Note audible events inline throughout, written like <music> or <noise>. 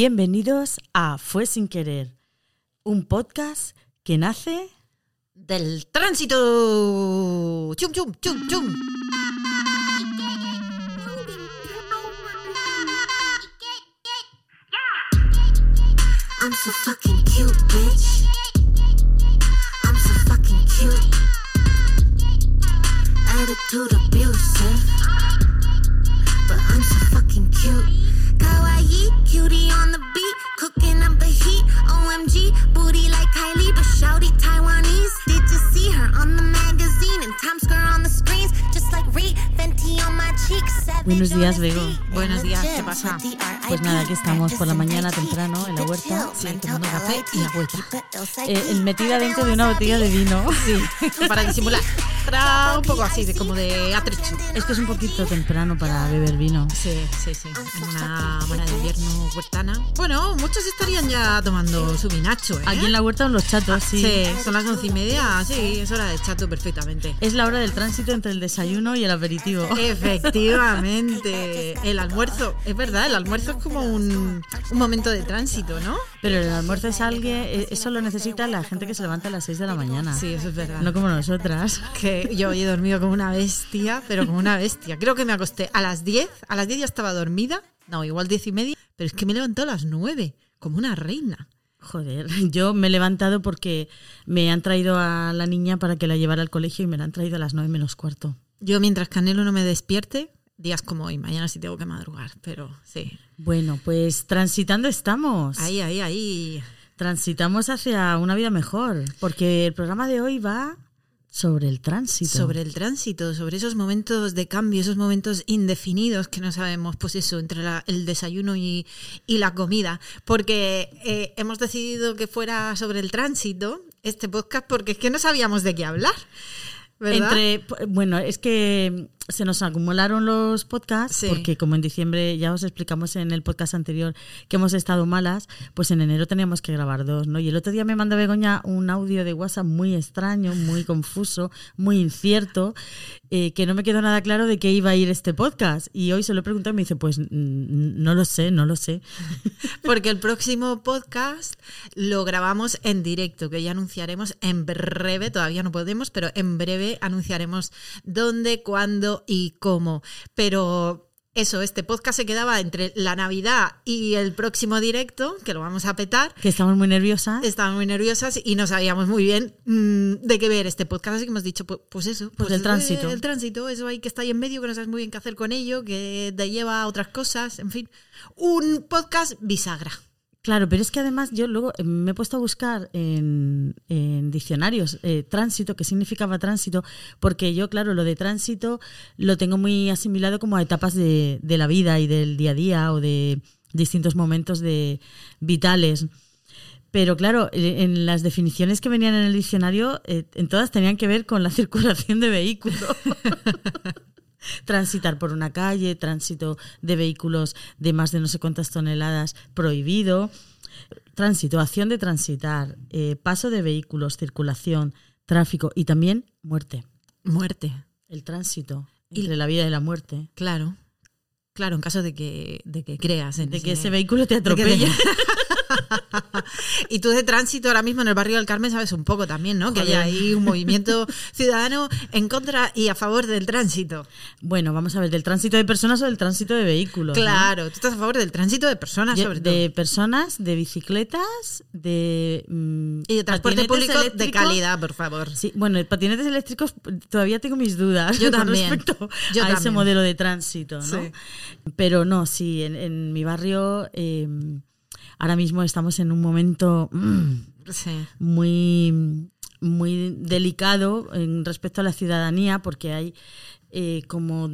Bienvenidos a Fue sin querer, un podcast que nace del tránsito. Chum, chum, chum, chum. I'm so fucking cute, bitch. I'm so fucking cute. Kawaii, cutie on the beat. Cooking up the heat. OMG, booty like Kylie, but shouty Taiwanese. Did you see her on the magazine and Times Square on the screens? Just like Reed, Fenty on my cheeks. Buenos días, Bego. Buenos días, ¿qué pasa? Pues nada, aquí estamos por la mañana temprano en la huerta, Sí, tomando café y agüita. eh, metida dentro de una botella de vino. <laughs> Sí, <laughs> para disimular. Un poco así, de como de atrecho. Es que es un poquito temprano para beber vino. Sí, sí, sí. En una mañana de invierno huertana. Bueno, muchos estarían ya tomando su vinacho, ¿eh? Aquí en la huerta con los chatos, sí. Sí, son las once y media. Sí, es hora de chato perfectamente. Es la hora del tránsito entre el desayuno y el aperitivo. Efectivamente. <laughs> El almuerzo, es verdad, el almuerzo es como un, un momento de tránsito, ¿no? Pero el almuerzo es alguien, eh, eso lo necesita la gente que se levanta a las 6 de la mañana. Sí, eso es verdad. No como nosotras. Que yo hoy he dormido como una bestia, pero como una bestia. Creo que me acosté a las 10, a las 10 ya estaba dormida, no, igual 10 y media, pero es que me he levantado a las 9, como una reina. Joder, yo me he levantado porque me han traído a la niña para que la llevara al colegio y me la han traído a las 9 menos cuarto. Yo mientras Canelo no me despierte, días como hoy, mañana sí tengo que madrugar, pero sí. Bueno, pues transitando estamos. Ahí, ahí, ahí. Transitamos hacia una vida mejor, porque el programa de hoy va sobre el tránsito. Sobre el tránsito, sobre esos momentos de cambio, esos momentos indefinidos que no sabemos, pues eso, entre la- el desayuno y, y la comida. Porque eh, hemos decidido que fuera sobre el tránsito este podcast porque es que no sabíamos de qué hablar. ¿verdad? Entre, bueno, es que se nos acumularon los podcasts, Sí. porque como en diciembre ya os explicamos en el podcast anterior que hemos estado malas, pues en enero teníamos que grabar dos, ¿no? Y el otro día me mandó Begoña un audio de WhatsApp muy extraño, muy confuso, muy incierto, eh, que no me quedó nada claro de qué iba a ir este podcast. Y hoy se lo he preguntado y me dice, pues no lo sé, no lo sé. <laughs> Porque el próximo podcast lo grabamos en directo, que ya anunciaremos en breve, todavía no podemos, pero en breve anunciaremos dónde, cuándo y cómo. Pero eso, este podcast se quedaba entre la Navidad y el próximo directo, que lo vamos a petar. Que estamos muy nerviosas. Estábamos muy nerviosas y no sabíamos muy bien mm, de qué ver este podcast, así que hemos dicho, pues, pues eso, Pues el eh, tránsito. El tránsito, eso ahí que está ahí en medio, que no sabes muy bien qué hacer con ello, que te lleva a otras cosas, en fin. Un podcast bisagra. Claro, pero es que además yo luego eh, me he puesto a buscar en, en diccionarios eh, tránsito, qué significaba tránsito, porque yo, claro, lo de tránsito lo tengo muy asimilado como a etapas de, de la vida y del día a día o de distintos momentos de vitales. Pero claro, eh, en las definiciones que venían en el diccionario, eh, en todas tenían que ver con la <laughs> circulación de vehículos. <laughs> Transitar por una calle, tránsito de vehículos de más de no sé cuántas toneladas prohibido, tránsito, acción de transitar, eh, paso de vehículos, circulación, tráfico y también muerte. Muerte. El tránsito Y- entre la vida y la muerte. Claro. Claro, en caso de que, de que creas en De que ese vehículo te atropelle. <laughs> y tú de tránsito ahora mismo en el barrio del Carmen sabes un poco también, ¿no? Que hay ahí un movimiento <laughs> ciudadano en contra y a favor del tránsito. Bueno, vamos a ver, ¿del tránsito de personas o del tránsito de vehículos? no? Claro, tú estás a favor del tránsito de personas, sobre de todo. personas, de bicicletas, de... mm, Y de transporte público de calidad, por favor. Sí, bueno, patinetes eléctricos todavía tengo mis dudas Yo <laughs> con también. respecto Yo a ese modelo de tránsito, ¿no? Sí. Pero no, sí, en, en mi barrio eh, ahora mismo estamos en un momento mm, Sí. muy, muy delicado en respecto a la ciudadanía porque hay eh, como...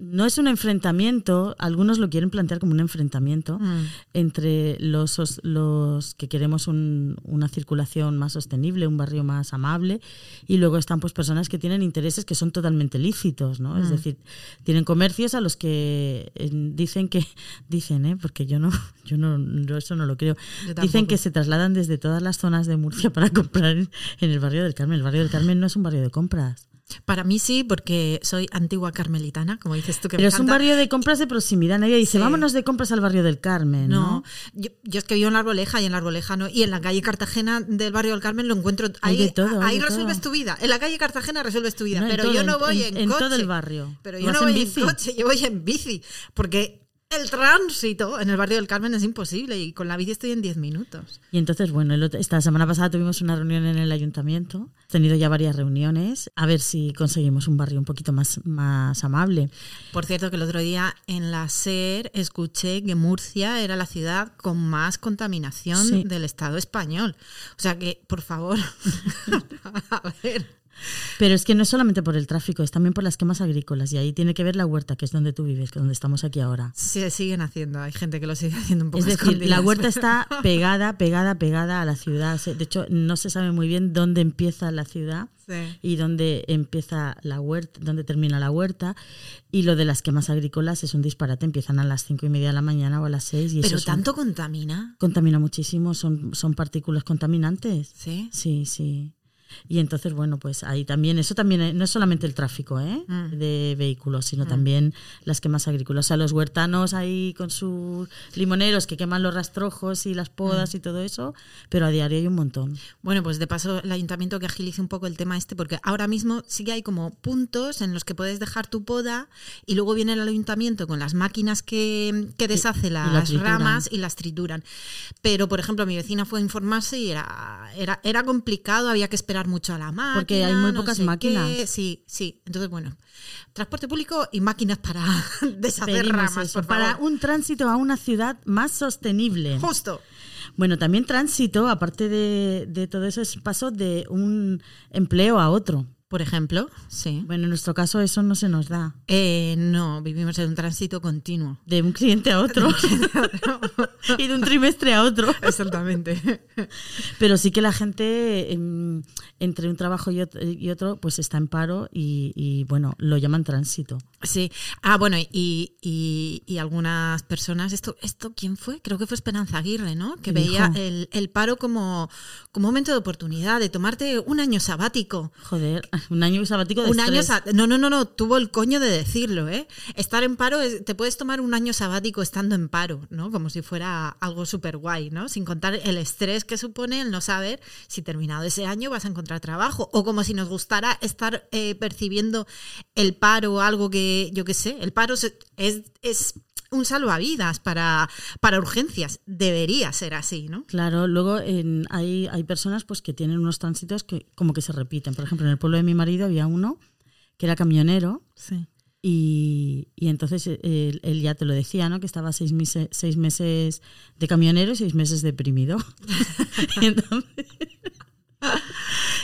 mm, No es un enfrentamiento, algunos lo quieren plantear como un enfrentamiento Mm. entre los, os- los que queremos un- una circulación más sostenible, un barrio más amable, y luego están pues personas que tienen intereses que son totalmente lícitos, ¿no? Mm. Es decir, tienen comercios a los que eh, dicen que, <laughs> dicen, ¿eh? Porque yo no, <laughs> yo no, yo eso no lo creo. Dicen que se trasladan desde todas las zonas de Murcia <laughs> para comprar en, en el barrio del Carmen. El barrio del Carmen no es un barrio de compras. Para mí sí, porque soy antigua carmelitana, como dices tú que Pero me es un barrio de compras de proximidad. Nadie dice, Sí. vámonos de compras al barrio del Carmen, ¿no? No, yo, yo es que vivo en la Arboleja y en la Arboleja no. Y en la calle Cartagena del barrio del Carmen lo encuentro. Hay Ahí, de todo, hay ahí de resuelves todo. tu vida. En la calle Cartagena resuelves tu vida. No, pero todo, yo no voy en- en, en coche. todo el barrio. Pero ¿Vas yo no en voy bici? en coche, yo voy en bici. Porque el tránsito en el barrio del Carmen es imposible y con la bici estoy en 10 minutos. Y entonces, bueno, esta semana pasada tuvimos una reunión en el ayuntamiento. He tenido ya varias reuniones. A ver si conseguimos un barrio un poquito más, más amable. Por cierto, que el otro día en la SER escuché que Murcia era la ciudad con más contaminación Sí. del Estado español. O sea que, por favor, <laughs> a ver. Pero es que no es solamente por el tráfico, es también por las quemas agrícolas. Y ahí tiene que ver la huerta, que es donde tú vives, que es donde estamos aquí ahora. Se siguen haciendo, hay gente que lo sigue haciendo un poco Es decir, la huerta <laughs> está pegada, pegada, pegada a la ciudad. De hecho, no se sabe muy bien dónde empieza la ciudad Sí. y dónde empieza la huerta, dónde termina la huerta. Y lo de las quemas agrícolas es un disparate. Empiezan a las cinco y media de la mañana o a las seis. Y Pero eso son- tanto contamina. contamina muchísimo. Son, son partículas contaminantes. Sí. Sí, sí. Y entonces, bueno, pues ahí también, eso también eh, no es solamente el tráfico ¿eh? Mm. de vehículos, sino también las quemas agrícolas. O sea, los huertanos ahí con sus limoneros que queman los rastrojos y las Mm. podas y todo eso, pero a diario hay un montón. Bueno, pues de paso el ayuntamiento que agilice un poco el tema este, porque ahora mismo sí que hay como puntos en los que puedes dejar tu poda y luego viene el ayuntamiento con las máquinas que, que deshace y las ramas y las trituran. Pero, por ejemplo, mi vecina fue a informarse y era, era, era complicado, había que esperar mucho a la máquina. Porque hay muy no pocas máquinas. qué. Sí, sí. Entonces, bueno, transporte público y máquinas para <laughs> deshacer Pedimos ramas, eso, por para un tránsito a una ciudad más sostenible. Justo. Bueno, también tránsito, aparte de, de todo eso, es paso de un empleo a otro. Por ejemplo, sí. Bueno, en nuestro caso eso no se nos da. Eh, no, vivimos en un tránsito continuo. De un cliente a otro. <laughs> y de un trimestre a otro. Exactamente. <laughs> Pero sí que la gente em, entre un trabajo y otro, y otro, pues está en paro y, y, bueno, lo llaman tránsito. Sí. Ah, bueno, y, y, y algunas personas, esto, esto ¿quién fue? Creo que fue Esperanza Aguirre, ¿no? Que ¿Qué veía el, el paro como, como un momento de oportunidad, de tomarte un año sabático. Joder, <laughs> un año sabático de Un año estrés. sa- no, no, no, no, tuvo el coño de decirlo, ¿eh? Estar en paro, es- te puedes tomar un año sabático estando en paro, ¿no? Como si fuera algo súper guay, ¿no? Sin contar el estrés que supone el no saber si terminado ese año vas a encontrar trabajo. O como si nos gustara estar eh, percibiendo el paro, algo que, yo qué sé, el paro se- es, es un salvavidas para, para urgencias. Debería ser así, ¿no? Claro, luego en- hay, hay personas pues que tienen unos tránsitos que como que se repiten. Por ejemplo, en el pueblo de mi marido había uno que era camionero Sí. y, y entonces él, él ya te lo decía, ¿no? Que estaba seis, meses seis meses de camionero y seis meses deprimido. y <laughs> <laughs> entonces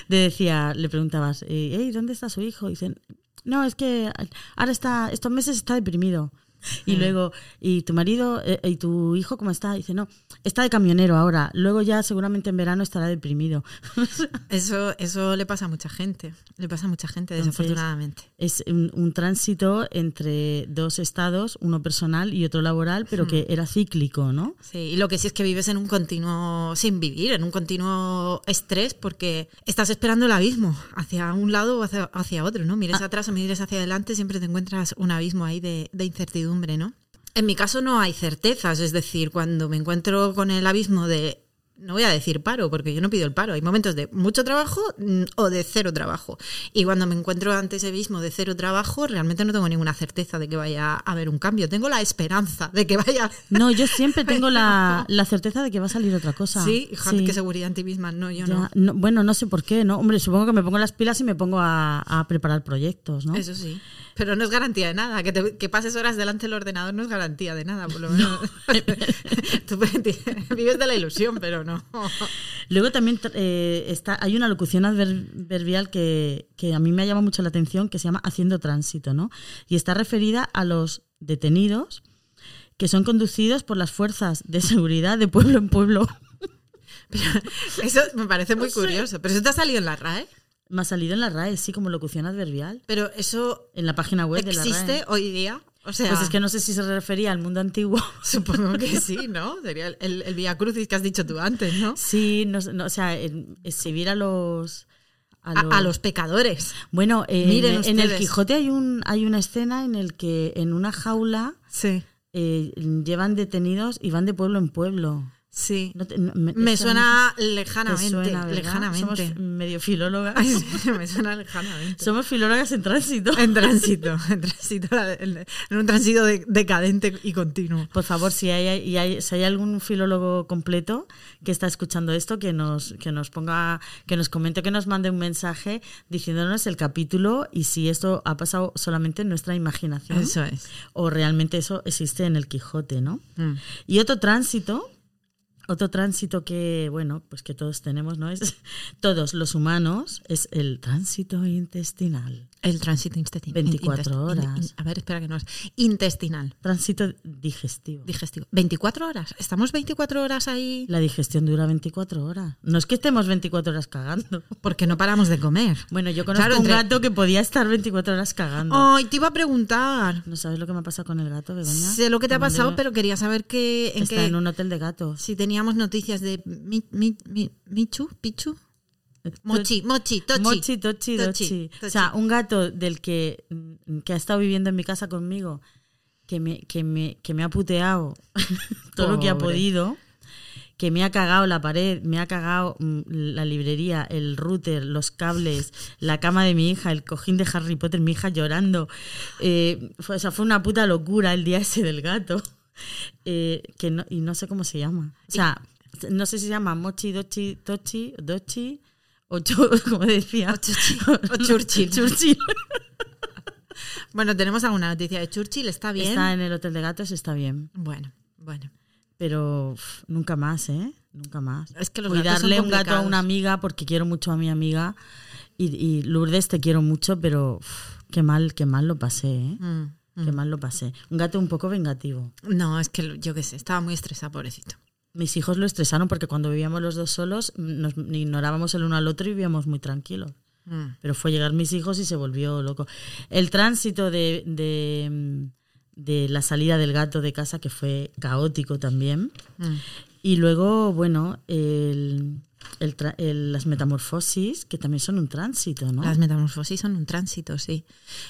le decía, le preguntabas, hey, ¿dónde está su hijo? Y dicen, no, es que ahora está, estos meses está deprimido. Y luego, ¿y tu marido eh, y tu hijo cómo está? dice, no, está de camionero ahora. Luego ya seguramente en verano estará deprimido. <laughs> Eso, eso le pasa a mucha gente. Le pasa a mucha gente, Entonces, desafortunadamente. es un, un tránsito entre dos estados, uno personal y otro laboral, pero que era cíclico, ¿no? Sí, y lo que sí es que vives en un continuo, sin vivir, en un continuo estrés, porque estás esperando el abismo hacia un lado o hacia, hacia otro, ¿no? Mires atrás o mires hacia adelante, siempre te encuentras un abismo ahí de, de incertidumbre, En mi caso no hay certezas, es decir, cuando me encuentro con el abismo de no voy a decir paro, porque yo no pido el paro. Hay momentos de mucho trabajo mm, o de cero trabajo. Y cuando me encuentro ante ese abismo de cero trabajo, realmente no tengo ninguna certeza de que vaya a haber un cambio. Tengo la esperanza de que vaya. No, yo siempre <laughs> tengo la, la certeza de que va a salir otra cosa. Sí, hija, qué seguridad en ti misma. No, yo Ya, no. no, Bueno, no sé por qué, ¿no? Hombre, supongo que me pongo las pilas y me pongo a, a preparar proyectos, ¿no? Eso sí. Pero no es garantía de nada. Que, te- que pases horas delante del ordenador no es garantía de nada, por lo menos. <laughs> Tú <laughs> vives de la ilusión, pero no. <laughs> Luego también eh, está, hay una locución adverbial que, que a mí me ha llamado mucho la atención que se llama haciendo tránsito, ¿no? Y está referida a los detenidos que son conducidos por las fuerzas de seguridad de pueblo en pueblo. <laughs> Pero eso me parece muy curioso. Pero eso te ha salido en la RAE. Me ha salido en la RAE, sí, como locución adverbial. Pero eso En la página web de la existe hoy día. O sea, Pues es que no sé si se refería al mundo antiguo. <laughs> supongo que sí, ¿no? Sería el, el, el Via Crucis que has dicho tú antes, ¿no? Sí, no, no, o sea, exhibir a los A a, lo- a los pecadores. Bueno, eh, Miren en, en el. Quijote hay, un, hay una escena en el que en una jaula Sí, eh, llevan detenidos y van de pueblo en pueblo. Sí. No te- no- me suena ¿te lejanamente, lejanamente. Somos medio filólogas. Ay, <laughs> sí, me suena lejanamente. Somos filólogas en tránsito. En tránsito, en tránsito, en un tránsito de- decadente y continuo. Por favor, si hay, y hay- si hay algún filólogo completo que está escuchando esto, que nos, que nos ponga, que nos comente, que nos mande un mensaje diciéndonos el capítulo y si esto ha pasado solamente en nuestra imaginación Eso es. o realmente eso existe en el Quijote, ¿no? Mm. Y otro tránsito, otro tránsito que, bueno, pues que todos tenemos, ¿no? Es <laughs> todos los humanos, es el tránsito intestinal. El tránsito intestinal. 24 horas. A ver, espera que no es. Intestinal. Tránsito digestivo. Digestivo. 24 horas. Estamos 24 horas ahí La digestión dura 24 horas. No es que estemos 24 horas cagando. porque no paramos de comer. Bueno, yo conozco Claro, un entre- gato que podía estar 24 horas cagando. Ay, te iba a preguntar. ¿No sabes lo que me ha pasado con el gato, Begoña? Sé lo que te ha pasado, pero quería saber que, en Está qué, en un hotel de gatos. si teníamos noticias de mi, mi, mi- Michu, Pichu, <laughs> Mochi, Mochi, Tochi. Mochi, tochi, Tochi. O sea, un gato del que, que ha estado viviendo en mi casa conmigo, que me, que me, que me ha puteado <laughs> todo lo que ha podido, que me ha cagado la pared, me ha cagado mm, la librería, el router, los cables, la cama de mi hija, el cojín de Harry Potter, mi hija llorando. Eh, fue, o sea, fue una puta locura el día ese del gato. <laughs> Eh, que no, y no sé cómo se llama. O sea, no sé si se llama Mochi, Dochi, Tochi, Dochi, o <laughs> como decía. o Churchill. <laughs> Churchill. <laughs> Bueno, tenemos alguna noticia de Churchill, ¿está bien? Está en el hotel de gatos, está bien. Bueno, bueno. Pero uf, nunca más, ¿eh? Nunca más. Es que los Cuidarle un gato a una amiga, porque quiero mucho a mi amiga. Y, y Lourdes, te quiero mucho, pero uf, qué mal, qué mal lo pasé, ¿eh? Mm, Qué mal lo pasé. Un gato un poco vengativo. No, es que yo qué sé, estaba muy estresada, pobrecito. Mis hijos lo estresaron porque cuando vivíamos los dos solos nos ignorábamos el uno al otro y vivíamos muy tranquilos. Mm. Pero fue llegar mis hijos y se volvió loco. El tránsito de, de, de la salida del gato de casa, que fue caótico también. Mm. Y luego, bueno, el, el tra- el- las metamorfosis, que también son un tránsito, ¿no? Las metamorfosis son un tránsito, sí.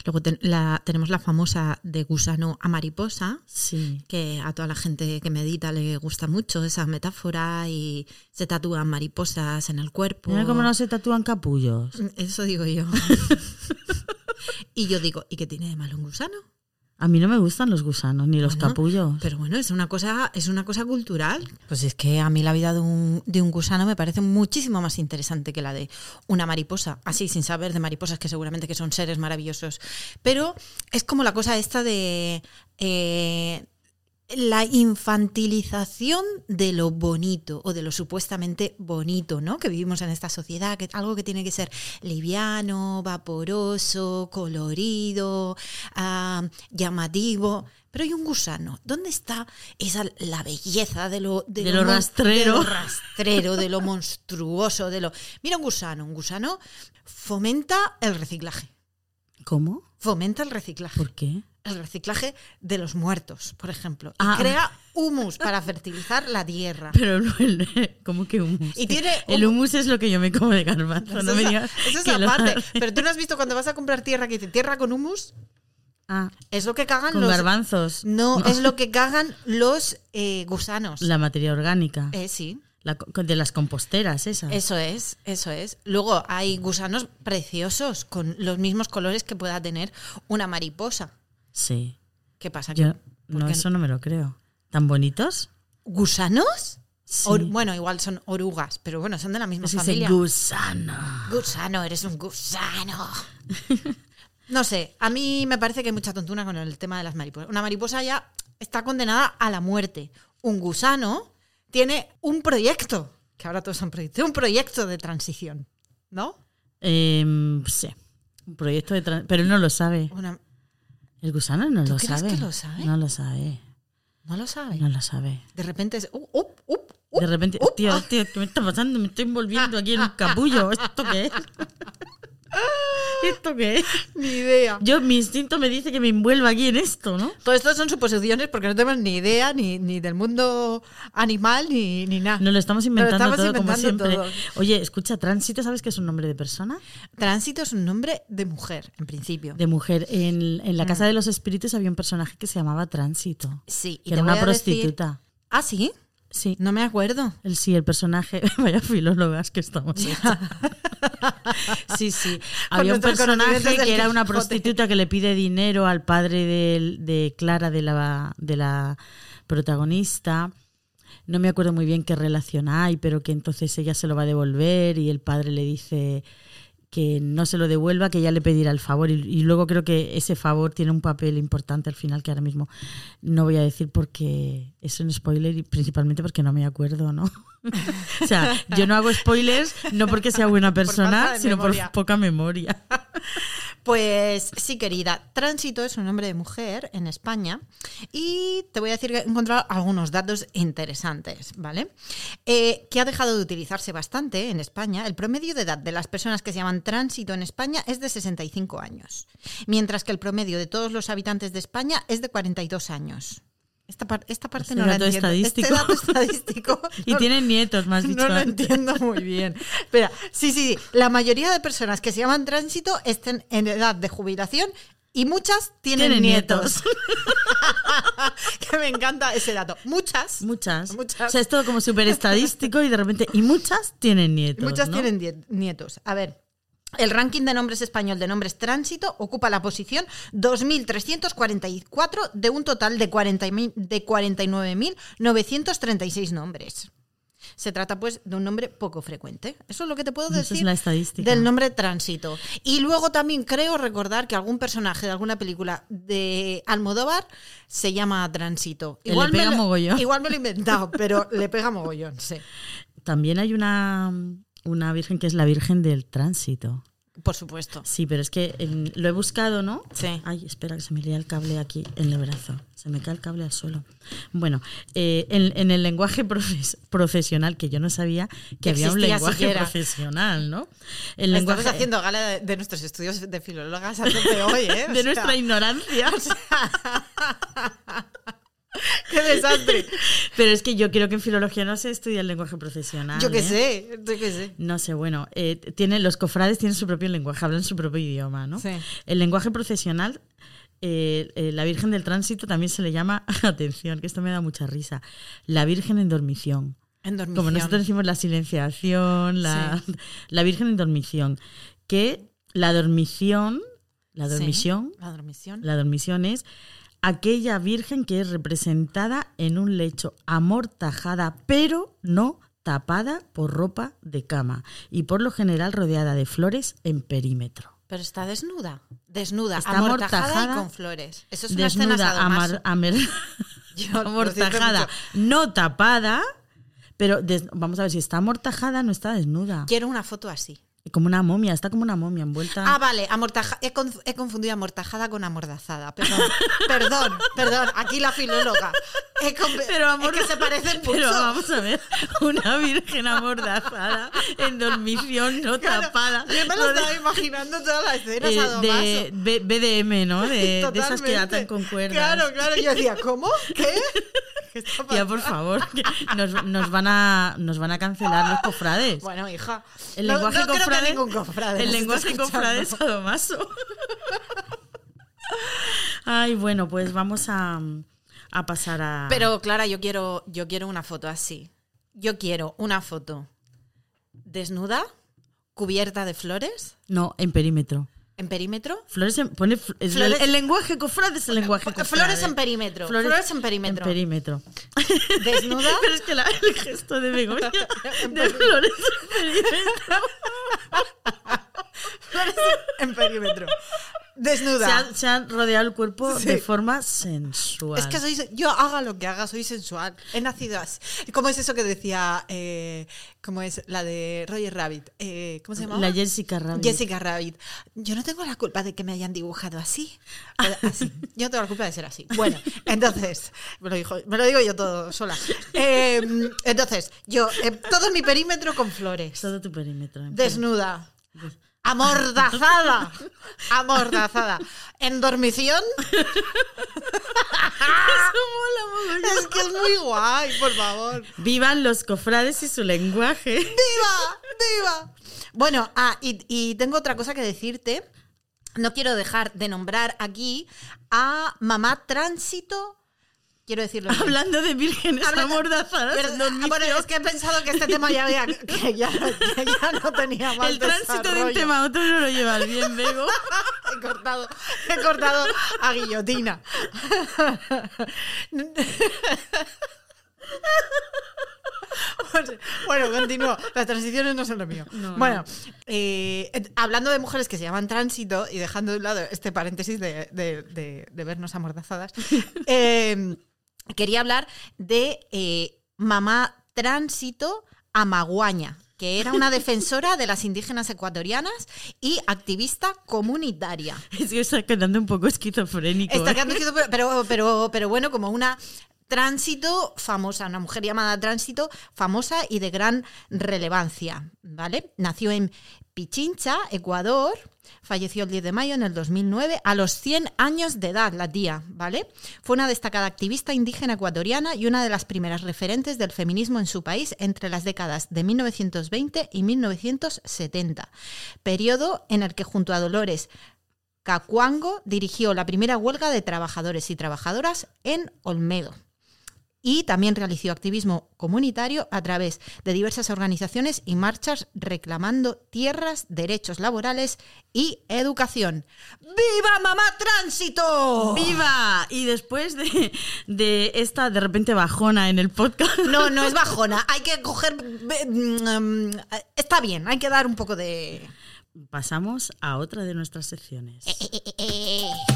Luego la- tenemos la famosa de gusano a mariposa, Sí. que a toda la gente que medita le gusta mucho esa metáfora y se tatúan mariposas en el cuerpo. Mira cómo no se tatúan capullos. Eso digo yo. <laughs> y yo digo, ¿y qué tiene de malo un gusano? A mí no me gustan los gusanos ni los Bueno, capullos. Pero bueno, es una cosa, es una cosa cultural. Pues es que a mí la vida de un, de un gusano me parece muchísimo más interesante que la de una mariposa. Así, sin saber de mariposas, que seguramente que son seres maravillosos. Pero es como la cosa esta de eh, la infantilización de lo bonito o de lo supuestamente bonito, ¿no? Que vivimos en esta sociedad, que algo que tiene que ser liviano, vaporoso, colorido, ah, llamativo. Pero hay un gusano. ¿Dónde está esa la belleza de lo, De lo rastrero. de lo rastrero, de lo monstruoso, de lo. Mira un gusano, un gusano fomenta el reciclaje. ¿Cómo? Fomenta el reciclaje ¿Por qué? el reciclaje de los muertos, por ejemplo. Y Ah. crea humus para fertilizar la tierra. Pero no el, <laughs> ¿cómo que humus? Y tiene el humu- humus es lo que yo me como de garbanzo. Eso no me es, digas aparte. hace. Pero tú no has visto cuando vas a comprar tierra que dice tierra con humus, Ah, es lo que cagan con los. garbanzos. No, es lo que cagan los eh, gusanos. La materia orgánica. Eh, sí, La de las composteras, esas. eso es, eso es. Luego hay gusanos preciosos con los mismos colores que pueda tener una mariposa. Sí. ¿Qué pasa? Yo, ¿Por no, eso no me lo creo. ¿Tan bonitos? ¿Gusanos? Sí. Or- bueno, igual son orugas, pero bueno, son de la misma Así familia. gusano. Gusano, eres un gusano. No sé, a mí me parece que hay mucha tontuna con el tema de las mariposas. Una mariposa ya está condenada a la muerte. Un gusano tiene un proyecto, que ahora todos son proyectos, un proyecto de transición, ¿no? Em, sí. Un proyecto de... tran- Pero él no lo sabe. Una- El gusano no ¿Tú lo crees sabe. que lo sabe? No lo sabe. no lo sabe. No lo sabe. De repente es... uh, up, up, De repente, tío, tío, ¿qué me está pasando? Me estoy envolviendo aquí en un capullo. <laughs> ¿Esto qué es? <laughs> ¿Esto qué es? Ni idea. Yo, mi instinto me dice que me envuelva aquí en esto, ¿no? Todo esto son suposiciones porque no tenemos ni idea ni, ni del mundo animal ni, ni nada. Nos lo estamos lo inventando estamos todo como siempre. todo. Oye, escucha, tránsito, ¿sabes que es un nombre de persona? Tránsito es un nombre de mujer, en principio. De mujer. En, en la Mm. Casa de los Espíritus había un personaje que se llamaba Tránsito. Sí, y Que era una decir- prostituta. Ah, sí. Sí. No me acuerdo. El, sí, el personaje, <laughs> vaya filólogas que estamos. sí, <laughs> sí. Había un personaje que era una prostituta que le pide dinero al padre de, de Clara, de la, de la protagonista. No me acuerdo muy bien qué relación hay, pero que entonces ella se lo va a devolver y el padre le dice que no se lo devuelva, que ella le pedirá el favor. Y, y luego creo que ese favor tiene un papel importante al final que ahora mismo no voy a decir porque es un spoiler y principalmente porque no me acuerdo, ¿no? <laughs> o sea, yo no hago spoilers no porque sea buena persona, sino memoria. por poca memoria. Pues sí, querida. Tránsito es un nombre de mujer en España y te voy a decir que he encontrado algunos datos interesantes, ¿vale? Eh, que ha dejado de utilizarse bastante en España. El promedio de edad de las personas que se llaman tránsito en España es de 65 años, mientras que el promedio de todos los habitantes de España es de 42 años. Esta, par- esta parte Este no la entiendo. estadístico. Este dato estadístico. <laughs> Y no- tienen nietos, más dicho. no lo antes. entiendo muy bien. Espera, sí, sí, sí. La mayoría de personas que se llaman tránsito estén en edad de jubilación y muchas tienen, Tienen nietos. <laughs> que me encanta ese dato. Muchas. Muchas. Muchas. O sea, es todo como súper estadístico y de repente. Y muchas tienen nietos. Muchas ¿no? tienen nietos. A ver. El ranking de nombres español de nombres tránsito ocupa la posición 2.344 de un total de, 40.000 de 49.936 nombres. Se trata pues de un nombre poco frecuente. Eso es lo que te puedo decir es la estadística. del nombre tránsito. Y luego también creo recordar que algún personaje de alguna película de Almodóvar se llama Tránsito. Que le pega me lo, mogollón. igual me lo he inventado, pero le pega mogollón, sí. También hay una, una virgen que es la Virgen del Tránsito. Por supuesto. Sí, pero es que em, lo he buscado, ¿no? Sí. Ay, espera que se me lía el cable aquí en el brazo. Se me cae el cable al suelo. Bueno, eh, en, en el lenguaje profes- profesional, que yo no sabía que había un lenguaje siquiera. profesional, ¿no? El Estamos lenguaje haciendo gala de, de nuestros estudios de filólogas a tope hoy, ¿eh? <laughs> O de sea, nuestra ignorancia. <laughs> <laughs> ¡Qué desastre! Pero es que yo quiero que en filología no se estudie el lenguaje profesional. Yo qué ¿eh? sé, yo qué sé. No sé, bueno, eh, tiene, los cofrades tienen su propio lenguaje, hablan su propio idioma, ¿no? Sí. El lenguaje profesional, eh, eh, la Virgen del Tránsito también se le llama, <laughs> atención, que esto me da mucha risa, la Virgen en dormición. En dormición. Como nosotros decimos la silenciación, la, <laughs> la Virgen en dormición. Que la dormición, la Sí, dormición, La dormición. la dormición es aquella virgen que es representada en un lecho amortajada, pero no tapada por ropa de cama y por lo general rodeada de flores en perímetro. Pero está desnuda. Desnuda, Está amortajada, amortajada, y con flores. Eso es una escena Desnuda, sadomaso. amar- amer- <laughs> Yo <laughs> lo amortajada, no tapada, pero des- vamos a ver si está amortajada, no está desnuda. Quiero una foto así. Como una momia, está como una momia envuelta. Ah, vale, amortaja he, conf- he confundido amortajada con amordazada. Perdón, <laughs> perdón, perdón. Aquí la filóloga. Pero es que se parecen mucho. Pero vamos a ver, una virgen amordazada en dormición no Claro, tapada. Yo me lo estaba imaginando toda la escena eh, de B- BDM, ¿no? De, de esas que atan con cuerdas. Claro, claro. Yo decía, ¿cómo? ¿Qué? <laughs> ¿Qué está Tía, por favor, que nos, nos van a, nos van a cancelar los cofrades. Bueno, hija. el lenguaje no el lenguaje esté cofrade es sadomaso. Ay, bueno, pues vamos a, a pasar a. Pero Clara, yo quiero, yo quiero una foto así. Yo quiero una foto desnuda, cubierta de flores, No, en perímetro. En perímetro. Flores en, pone fl- es Flores- el, el lenguaje cofrade es el lenguaje cofrade. Flores en perímetro. Flores, en perímetro. En perímetro. Desnuda. <laughs> Pero es que la- el gesto de Begoña <laughs> de flores en perímetro. Flores en perímetro. <laughs> Desnuda. Se ha, se ha rodeado el cuerpo Sí. de forma sensual. Es que soy, yo haga lo que haga, soy sensual. He nacido así. ¿Cómo es eso que decía, eh, cómo es la de Roger Rabbit? Eh, ¿Cómo se llama? La Jessica Rabbit. Jessica Rabbit. Yo no tengo la culpa de que me hayan dibujado así. <laughs> Así. Yo no tengo la culpa de ser así. Bueno, entonces, me lo, dijo- me lo digo yo todo sola. Eh, entonces, yo, eh, todo mi perímetro con flores. Todo tu perímetro. Desnuda. Amordazada. Amordazada. En dormición. es que es muy guay, por favor. Vivan los cofrades y su lenguaje. ¡Viva! ¡Viva! Bueno, ah, y, y tengo otra cosa que decirte. No quiero dejar de nombrar aquí a Mamá Tránsito. Quiero decirlo. bien. Hablando de vírgenes Hablando- amordazadas. Pero- ah, bueno, es que he pensado que este tema ya, había, <laughs> que ya, que ya no tenía más el tránsito de un tema a otro no lo lleva el bien, Bego. <laughs> He cortado, he cortado a guillotina. <laughs> Bueno, continúo. Las transiciones no son lo mío. No, bueno, eh, eh, hablando de mujeres que se llaman tránsito y dejando de un lado este paréntesis de, de- de- de vernos amordazadas, eh, quería hablar de eh, mamá tránsito Amaguaña que era una defensora de las indígenas ecuatorianas y activista comunitaria. <laughs> Es que está quedando un poco esquizofrénico. Está ¿eh? quedando <laughs> esquizo- pero, pero, pero bueno, como una tránsito famosa, una mujer llamada tránsito famosa y de gran relevancia, ¿vale? Nació en Pichincha, Ecuador, falleció el 10 de mayo en el 2009 a los 100 años de edad, la tía, ¿vale? Fue una destacada activista indígena ecuatoriana y una de las primeras referentes del feminismo en su país entre las décadas de 1920 y 1970, periodo en el que junto a Dolores Cacuango dirigió la primera huelga de trabajadores y trabajadoras en Olmedo. Y también realizó activismo comunitario a través de diversas organizaciones y marchas reclamando tierras, derechos laborales y educación. ¡Viva Mamá Tránsito! ¡Viva! Y después de, de esta de repente bajona en el podcast. No, no es <laughs> bajona. Hay que coger... mm, Está bien, hay que dar un poco de... Pasamos a otra de nuestras secciones. Talk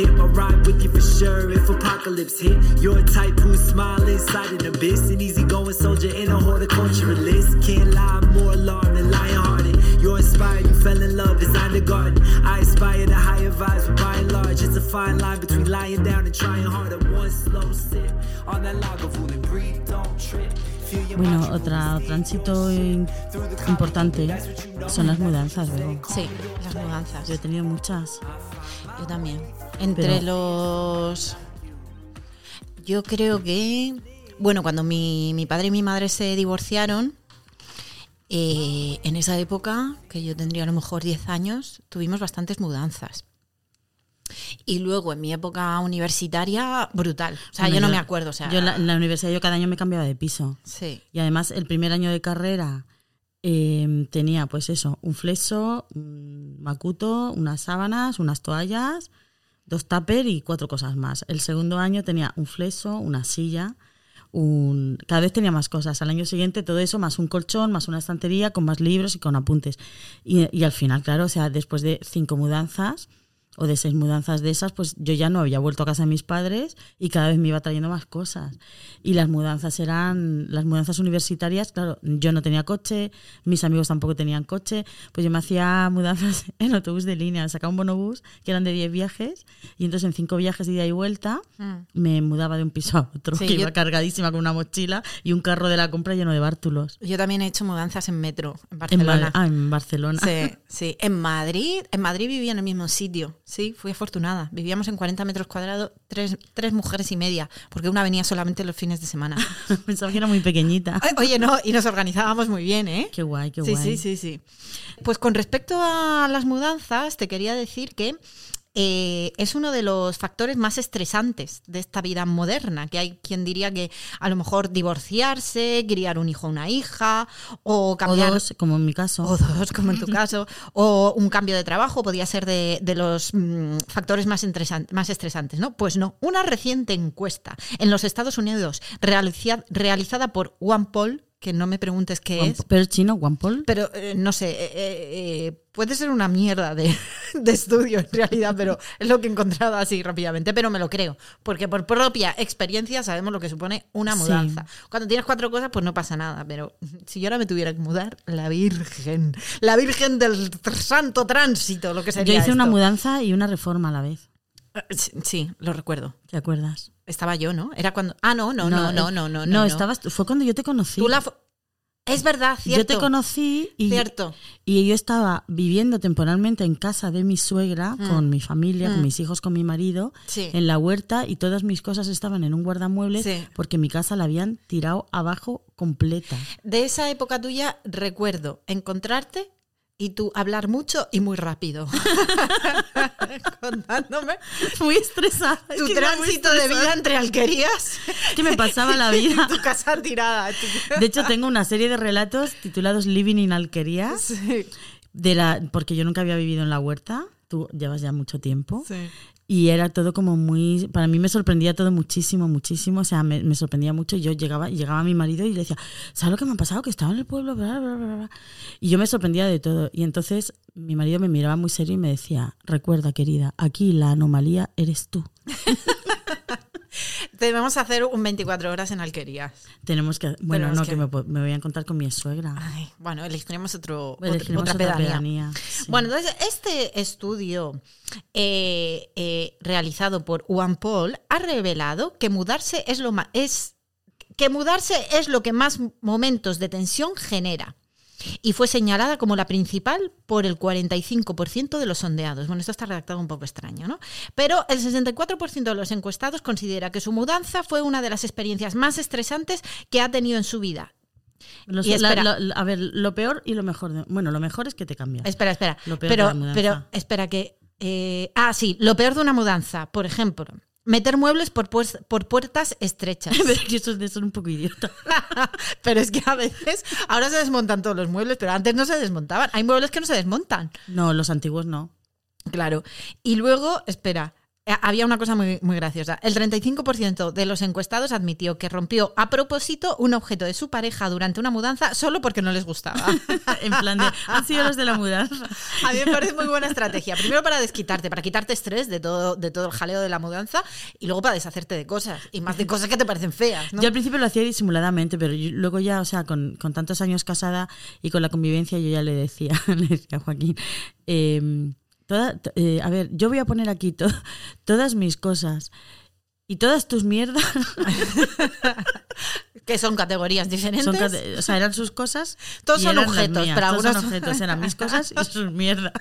tip. I ride with you for sure if apocalypse hit. You're a type who smile inside an abyss. An easygoing soldier in a horticulturalist. Can't lie, more alarmed than lion hearted. You're inspired, you fell in love, designed a garden. I aspire to higher vibes, but by and large, it's a fine line between lying down and trying harder. One slow sip on that log of Lagavulin. Breathe, don't trip. Bueno, mind otro tránsito importante son las mudanzas, Bego. Sí, las mudanzas. Yo he tenido muchas. Yo también. Entre Pero- los... Yo creo que... Bueno, cuando mi, mi padre y mi madre se divorciaron, eh, en esa época, que yo tendría a lo mejor 10 años, tuvimos bastantes mudanzas. Y luego en mi época universitaria, brutal. O sea, Bueno, yo no me acuerdo. O sea, yo en la, en la universidad yo cada año me cambiaba de piso. sí. Y además el primer año de carrera eh, tenía pues eso, un fleso, un macuto, unas sábanas, unas toallas, dos tupper y cuatro cosas más. El segundo año tenía un fleso, una silla, un... cada vez tenía más cosas. Al año siguiente todo eso, más un colchón, más una estantería con más libros y con apuntes. Y, y al final, claro, o sea, después de cinco mudanzas o de seis mudanzas de esas, pues yo ya no había vuelto a casa de mis padres y cada vez me iba trayendo más cosas. Y las mudanzas eran, las mudanzas universitarias, claro, yo no tenía coche, mis amigos tampoco tenían coche, pues yo me hacía mudanzas <laughs> en autobús de línea, sacaba un bonobús que eran de 10 viajes y entonces en cinco viajes de ida y vuelta me mudaba de un piso a otro, Mm. Sí, que yo- iba cargadísima con una mochila y un carro de la compra lleno de bártulos. Yo también he hecho mudanzas en metro, en En, Barcelona. Bar- ah, en Barcelona. Sí, sí. En Madrid, en Madrid vivía en el mismo sitio. Sí, fui afortunada. Vivíamos en 40 metros cuadrados, tres, tres mujeres y media, porque una venía solamente los fines de semana. <laughs> Pensaba que era muy pequeñita. Oye, no, y nos organizábamos muy bien, ¿eh? Qué guay, qué sí, guay. sí, sí, sí. Pues con respecto a las mudanzas, te quería decir que eh, es uno de los factores más estresantes de esta vida moderna, que hay quien diría que a lo mejor divorciarse, criar un hijo o una hija, o O cambiar... dos, como en mi caso. O dos, <laughs> como en tu caso. O un cambio de trabajo podía ser de, de los mm, factores más, más estresantes, ¿no? Pues no. Una reciente encuesta en los Estados Unidos realiza- realizada por OnePoll, que no me preguntes qué es, Pero chino, Juan Paul. pero eh, no sé, eh, eh, puede ser una mierda de, <laughs> de estudio en realidad, pero es lo que he encontrado así rápidamente, pero me lo creo, porque por propia experiencia sabemos lo que supone una Sí. mudanza. Cuando tienes cuatro cosas, pues no pasa nada, pero si yo ahora me tuviera que mudar, la Virgen, la Virgen del Santo Tránsito, lo que Yo sería hice una mudanza y una reforma a la vez. Sí, lo recuerdo. ¿Te acuerdas? Estaba yo, ¿no? Era cuando. Ah, no, no, no, no, eh, no, no. No, estabas, fue cuando yo te conocí. Tú la fo- Es verdad, cierto. Yo te conocí y, Cierto. y yo estaba viviendo temporalmente en casa de mi suegra, con mi familia, con Mm. mis hijos, con mi marido, Sí. en la huerta y todas mis cosas estaban en un guardamuebles Sí. porque mi casa la habían tirado abajo completa. De esa época tuya recuerdo encontrarte y tú hablar mucho y muy rápido. <laughs> Contándome Muy estresada. es tu tránsito de vida entre alquerías. Que me pasaba la vida. <laughs> tu casa tirada. tu- <laughs> De hecho, tengo una serie de relatos titulados Living in Alquería, Sí. de la, porque yo nunca había vivido en la huerta. Tú llevas ya mucho tiempo. Sí. Y era todo como muy. Para mí me sorprendía todo muchísimo, muchísimo. O sea, me, sorprendía mucho. Yo llegaba, llegaba mi marido y le decía, ¿sabes lo que me ha pasado? Que estaba en el pueblo, bla, bla, bla, bla". Y yo me sorprendía de todo. Y entonces mi marido me miraba muy serio y me decía, recuerda, querida, aquí la anomalía eres tú. <laughs> Debemos hacer un 24 horas en alquerías. Tenemos que. Bueno, Tenemos no, que- que, me, voy a encontrar con mi suegra. Ay, bueno, elegiremos otro, otro- Elegiremos otra otra pedanía. pedanía, sí. Bueno, entonces este estudio eh, eh, realizado por Juan Paul ha revelado que mudarse es lo más es que mudarse es lo que más momentos de tensión genera. Y fue señalada como la principal por el 45% de los sondeados. Bueno, esto está redactado un poco extraño, ¿no? Pero el 64% de los encuestados considera que su mudanza fue una de las experiencias más estresantes que ha tenido en su vida. Los- y la- espera. lo- a ver, lo peor y lo mejor. de- bueno, lo mejor es que te cambias. Espera, espera. Lo peor de pero, la mudanza. pero, espera que. eh, ah, sí, lo peor de una mudanza, por ejemplo, meter muebles por, pues- por puertas estrechas. <laughs> Pero que de ser un poco idiota. <laughs> pero es que a veces, ahora se desmontan todos los muebles, pero antes no se desmontaban. Hay muebles que no se desmontan. No, los antiguos no. Claro. Y luego, espera. Eh, Había una cosa muy, muy graciosa. El 35% de los encuestados admitió que rompió a propósito un objeto de su pareja durante una mudanza solo porque no les gustaba. <laughs> en plan de, han sido los de la mudanza. A mí me parece muy buena estrategia. Primero para desquitarte, para quitarte estrés de todo, de todo el jaleo de la mudanza y luego para deshacerte de cosas. Y más de cosas que te parecen feas. ¿no? Yo al principio lo hacía disimuladamente, pero yo- luego ya, o sea, con, con tantos años casada y con la convivencia, yo ya le decía, <laughs> le decía a Joaquín, eh, toda- eh, a ver, yo voy a poner aquí to- <laughs> todas mis cosas y todas tus mierdas, <laughs> Que son categorías diferentes. son cate- o sea, eran sus cosas. Todos son objetos, pero Todos algunos- son objetos, eran mis <laughs> cosas y sus mierdas.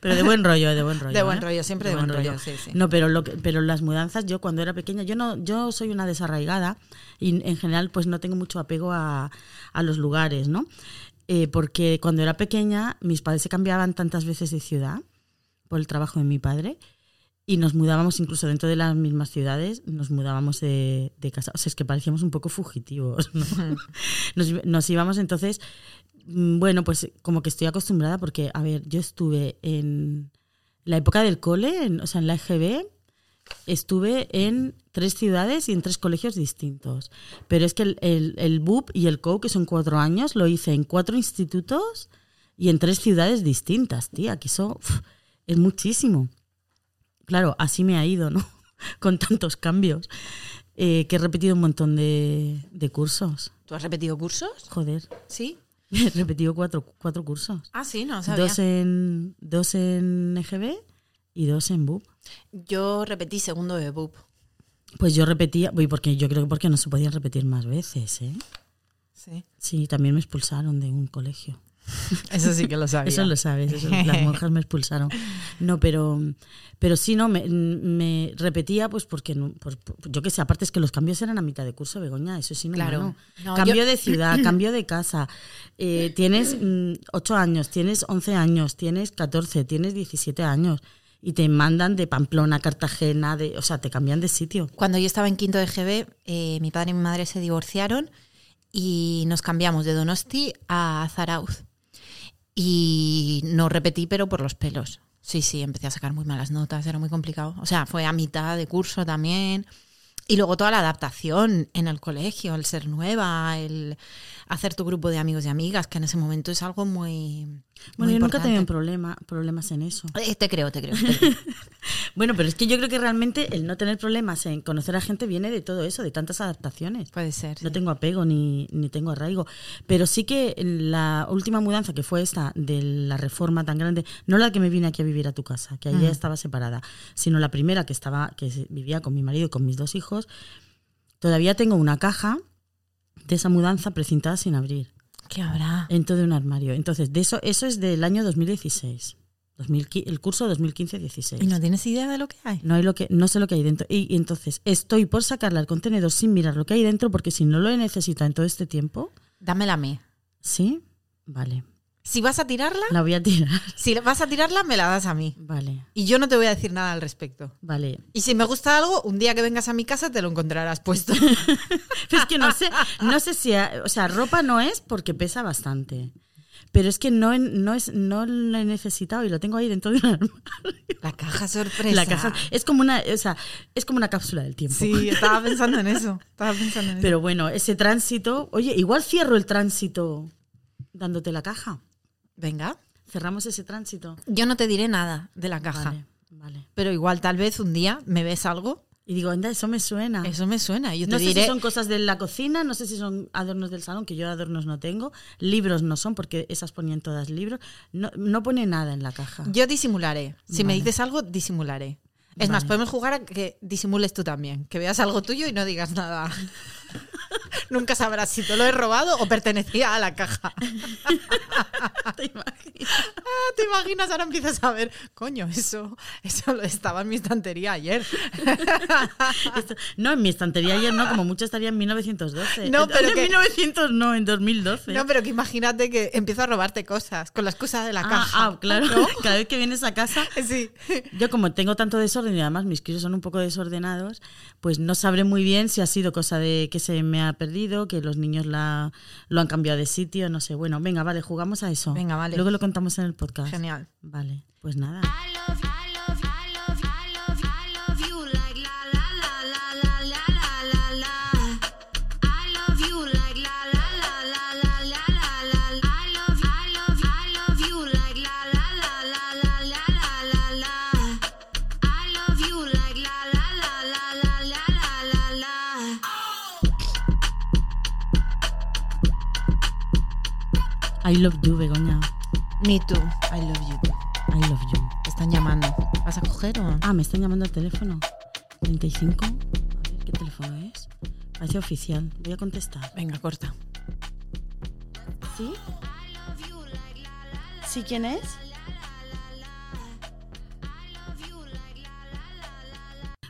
Pero de buen rollo, de buen rollo. De buen ¿eh? rollo, siempre de buen rollo, sí, sí. No, pero, lo que- pero las mudanzas, yo cuando era pequeña, yo no, yo soy una desarraigada y en general pues no tengo mucho apego a, a los lugares, ¿no? Eh, porque cuando era pequeña mis padres se cambiaban tantas veces de ciudad por el trabajo de mi padre y nos mudábamos incluso dentro de las mismas ciudades, nos mudábamos de, de casa. O sea, es que parecíamos un poco fugitivos, ¿no? <laughs> <laughs> nos, nos íbamos entonces, mm, bueno, pues como que estoy acostumbrada porque, a ver, yo estuve en la época del cole, en- o sea, en la EGB, estuve en tres ciudades y en tres colegios distintos. Pero es que el, el, el BUP y el COU, que son cuatro años, lo hice en cuatro institutos y en tres ciudades distintas, tía, que eso uf, es muchísimo. Claro, así me ha ido, ¿no? <laughs> Con tantos cambios. Eh, que he repetido un montón de, de cursos. ¿Tú has repetido cursos? Joder, Sí. <laughs> he repetido cuatro, cuatro cursos. Ah, sí, no sabía. Dos en, dos en EGB y dos en BUP. Yo repetí segundo de BUP. Pues yo repetía, porque yo creo que porque no se podían repetir más veces, ¿eh? Sí. Sí, también me expulsaron de un colegio. <laughs> Eso sí que lo sabía. <laughs> Eso lo sabes, eso, las monjas me expulsaron. No, pero, pero sí, no, me, me repetía, pues porque, no, por- por- yo qué sé, aparte es que los cambios eran a mitad de curso, Begoña, eso sí, no. Claro. No, cambio yo- de ciudad, <clears throat> cambio de casa. Eh, tienes mm, 8 años, tienes 11 años, tienes 14, tienes 17 años. Y te mandan de Pamplona, Cartagena, de, o sea, te cambian de sitio. Cuando yo estaba en quinto de GB, eh, mi padre y mi madre se divorciaron y nos cambiamos de Donosti a Zarauz. Y no repetí, pero por los pelos. Sí, sí, empecé a sacar muy malas notas, era muy complicado. O sea, fue a mitad de curso también. Y luego toda la adaptación en el colegio, el ser nueva, el hacer tu grupo de amigos y amigas, que en ese momento es algo muy, Bueno, Muy yo nunca he tenido un importante. problema, problemas en eso. Eh, te creo, te creo. te creo. <laughs> Bueno, pero es que yo creo que realmente el no tener problemas en conocer a gente viene de todo eso, de tantas adaptaciones. Puede ser. No sí. tengo apego ni, ni tengo arraigo. Pero sí que la última mudanza, que fue esta de la reforma tan grande, no la que me vine aquí a vivir a tu casa, que ahí ya estaba separada, sino la primera que estaba, que vivía con mi marido y con mis dos hijos, todavía tengo una caja de esa mudanza precintada sin abrir, ¿Qué habrá? dentro de un armario. Entonces, de eso, eso es del año 2016. 2015 el curso 2015-16. ¿Y no tienes idea de lo que hay? No hay lo que, no sé lo que hay dentro. Y, y entonces estoy por sacarla al contenedor sin mirar lo que hay dentro, porque si no lo he necesitado en todo este tiempo, Dámela a mí. ¿sí? Vale. Si vas a tirarla, La voy a tirar. si vas a tirarla, me la das a mí. Vale, Y yo no te voy a decir nada al respecto. vale. Y si me gusta algo, un día que vengas a mi casa te lo encontrarás puesto. <laughs> Es que no sé, no sé si, ha- o sea, ropa no es porque pesa bastante. Pero es que no, no, es, no lo he necesitado y lo tengo ahí dentro de un armario. La caja sorpresa. La caja es como una, o sea, es como una cápsula del tiempo. Sí, estaba pensando en eso. Estaba pensando en eso. Pero bueno, ese tránsito, oye, igual cierro el tránsito dándote la caja. Venga. Cerramos ese tránsito. Yo no te diré nada de la caja. Vale, vale. Pero igual, tal vez un día me ves algo. Y digo, anda, eso me suena. Eso me suena. Yo te no sé diré. si son cosas de la cocina, no sé si son adornos del salón, que yo adornos no tengo. Libros no son, porque esas ponían todas libros. No, no pone nada en la caja. Yo disimularé. Si me dices algo, disimularé. Es más, podemos jugar a que disimules tú también. Que veas algo tuyo y no digas nada. <laughs> Nunca sabrás si te lo he robado o pertenecía a la caja. <laughs> ¿Te imaginas? Ah, ¿Te imaginas? Ahora empiezas a ver, coño, eso, eso lo estaba en mi estantería ayer. <laughs> Esto- no, en mi estantería ayer no, como mucho estaría en 1912. No, pero en que- 1900 no, en 2012. No, pero que imagínate que empiezo a robarte cosas con la excusa de la ah, caja. ah, claro. ¿no? <laughs> Cada vez que vienes a casa, Sí. Yo como tengo tanto desorden y además mis críos son un poco desordenados, pues no sabré muy bien si ha sido cosa de que se me ha perdido, que los niños la, lo han cambiado de sitio, no sé. Bueno, venga, vale, jugamos a eso. Venga, vale. Luego lo contamos en el podcast. Genial. Vale, pues nada. I love you, Begoña. Me too. I love you. I love you. Te están llamando. ¿Vas a coger o...? Ah, me están llamando al teléfono. 35. A ver, ¿qué teléfono es? Parece oficial. Voy a contestar. Venga, corta. ¿Sí? ¿Sí quién es?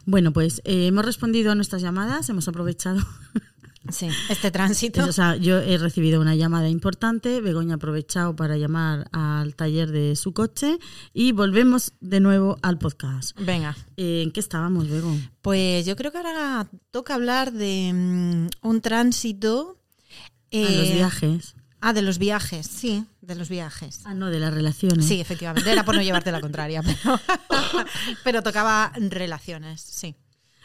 Bueno, pues eh, hemos respondido a nuestras llamadas, hemos aprovechado. <laughs> Sí, este tránsito. O sea, yo he recibido una llamada importante, Begoña ha aprovechado para llamar al taller de su coche y volvemos de nuevo al podcast. Venga. Eh, ¿En qué estábamos, Bego? Pues yo creo que ahora toca hablar de mm, un tránsito. A los eh, viajes. Ah, de los viajes, sí, de los viajes. Ah, no, de las relaciones. Sí, efectivamente. Era por no llevarte la contraria, <laughs> pero, pero tocaba relaciones, sí.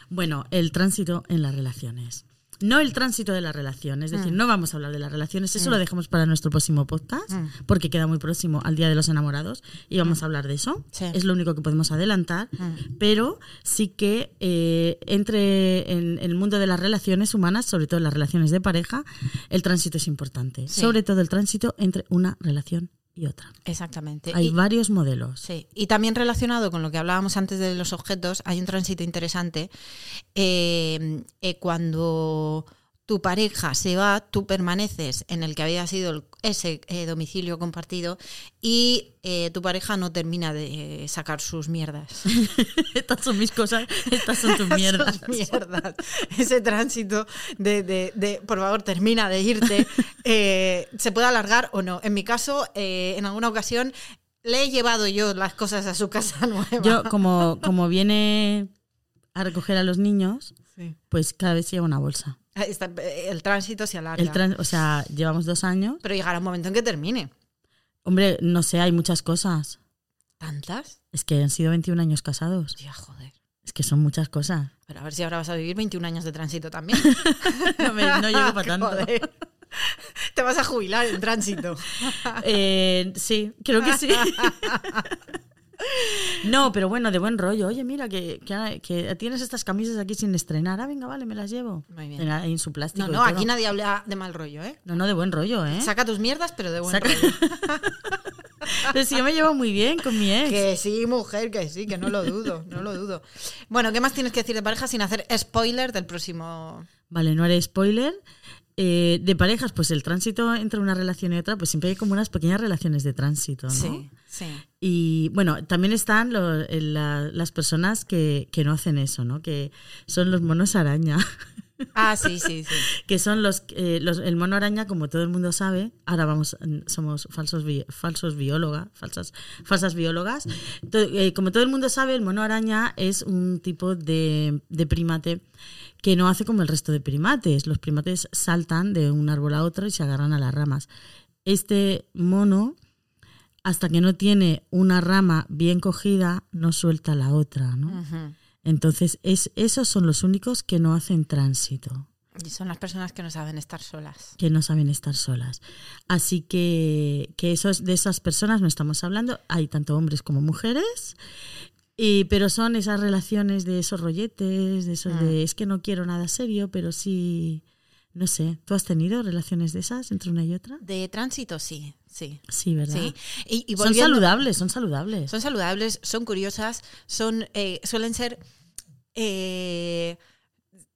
Bueno, el tránsito en las relaciones. No el tránsito de la relación, es Mm. decir, no vamos a hablar de las relaciones, eso lo dejamos para nuestro próximo podcast, Mm. porque queda muy próximo al Día de los Enamorados y vamos a hablar de eso. Sí. Es lo único que podemos adelantar, Mm. pero sí que eh, entre en, en el mundo de las relaciones humanas, sobre todo en las relaciones de pareja, el tránsito es importante, Sí. sobre todo el tránsito entre una relación y otra. Exactamente. Hay Y- varios modelos. Sí, y también relacionado con lo que hablábamos antes de los objetos, hay un tránsito interesante. eh, eh, cuando tu pareja se va, tú permaneces en el que había sido el- ese eh, domicilio compartido y eh, tu pareja no termina de eh, sacar sus mierdas. <laughs> estas son mis cosas, estas son <laughs> tus mierdas. Ese tránsito de, de- de, por favor, termina de irte, eh, se puede alargar o no. En mi caso, eh, en alguna ocasión le he llevado yo las cosas a su casa <laughs> nueva. Yo, como, como viene a recoger a los niños, Sí. pues cada vez lleva una bolsa. Está- el tránsito se alarga. El tran- o sea, llevamos dos años. Pero llegará un momento en que termine. Hombre, no sé, hay muchas cosas. ¿Tantas? Es que han sido 21 años casados. Ya, joder. Es que son muchas cosas. Pero a ver si ahora vas a vivir 21 años de tránsito también. <laughs> No, me- no llego para <laughs> tanto. Joder. Te vas a jubilar en tránsito. Eh, sí, creo que sí. <laughs> No, pero bueno, de buen rollo. Oye, mira, que, que- que tienes estas camisas aquí sin estrenar. Ah, venga, vale, me las llevo. Muy bien. En, su plástico. No, no, aquí nadie habla de mal rollo, ¿eh? No, no, de buen rollo, ¿eh? Saca tus mierdas, pero de buen Saca- rollo. <laughs> Pero si yo me llevo muy bien con mi ex. Que sí, mujer, que sí, que no lo dudo, no lo dudo. Bueno, ¿qué más tienes que decir de pareja sin hacer spoiler del próximo? Vale, no haré spoiler. Eh, de parejas, pues el tránsito entre una relación y otra, pues siempre hay como unas pequeñas relaciones de tránsito, ¿no? Sí, sí. Y bueno, también están lo- el- la- las personas que, que no hacen eso, ¿no? Que son los monos araña. <laughs> Ah, sí, sí, sí. que son los, eh, los- el mono araña, como todo el mundo sabe, ahora vamos, somos falsos bi- falsos biólogas, falsas, falsas biólogas. To- eh, como todo el mundo sabe, el mono araña es un tipo de, de primate que no hace como el resto de primates. Los primates saltan de un árbol a otro y se agarran a las ramas. Este mono, hasta que no tiene una rama bien cogida, no suelta la otra, ¿no? Entonces, es, esos son los únicos que no hacen tránsito, Y son las personas que no saben estar solas. que no saben estar solas. Así que, que esos, de esas personas no estamos hablando. Hay tanto hombres como mujeres. Y, pero son esas relaciones de esos rolletes, de esos de es que no quiero nada serio, pero sí, no sé. ¿Tú has tenido relaciones de esas entre una y otra? De tránsito, sí, sí. Sí, ¿verdad? Sí. Y, y son saludables, son saludables. Son saludables, son curiosas, son, eh, suelen ser. eh,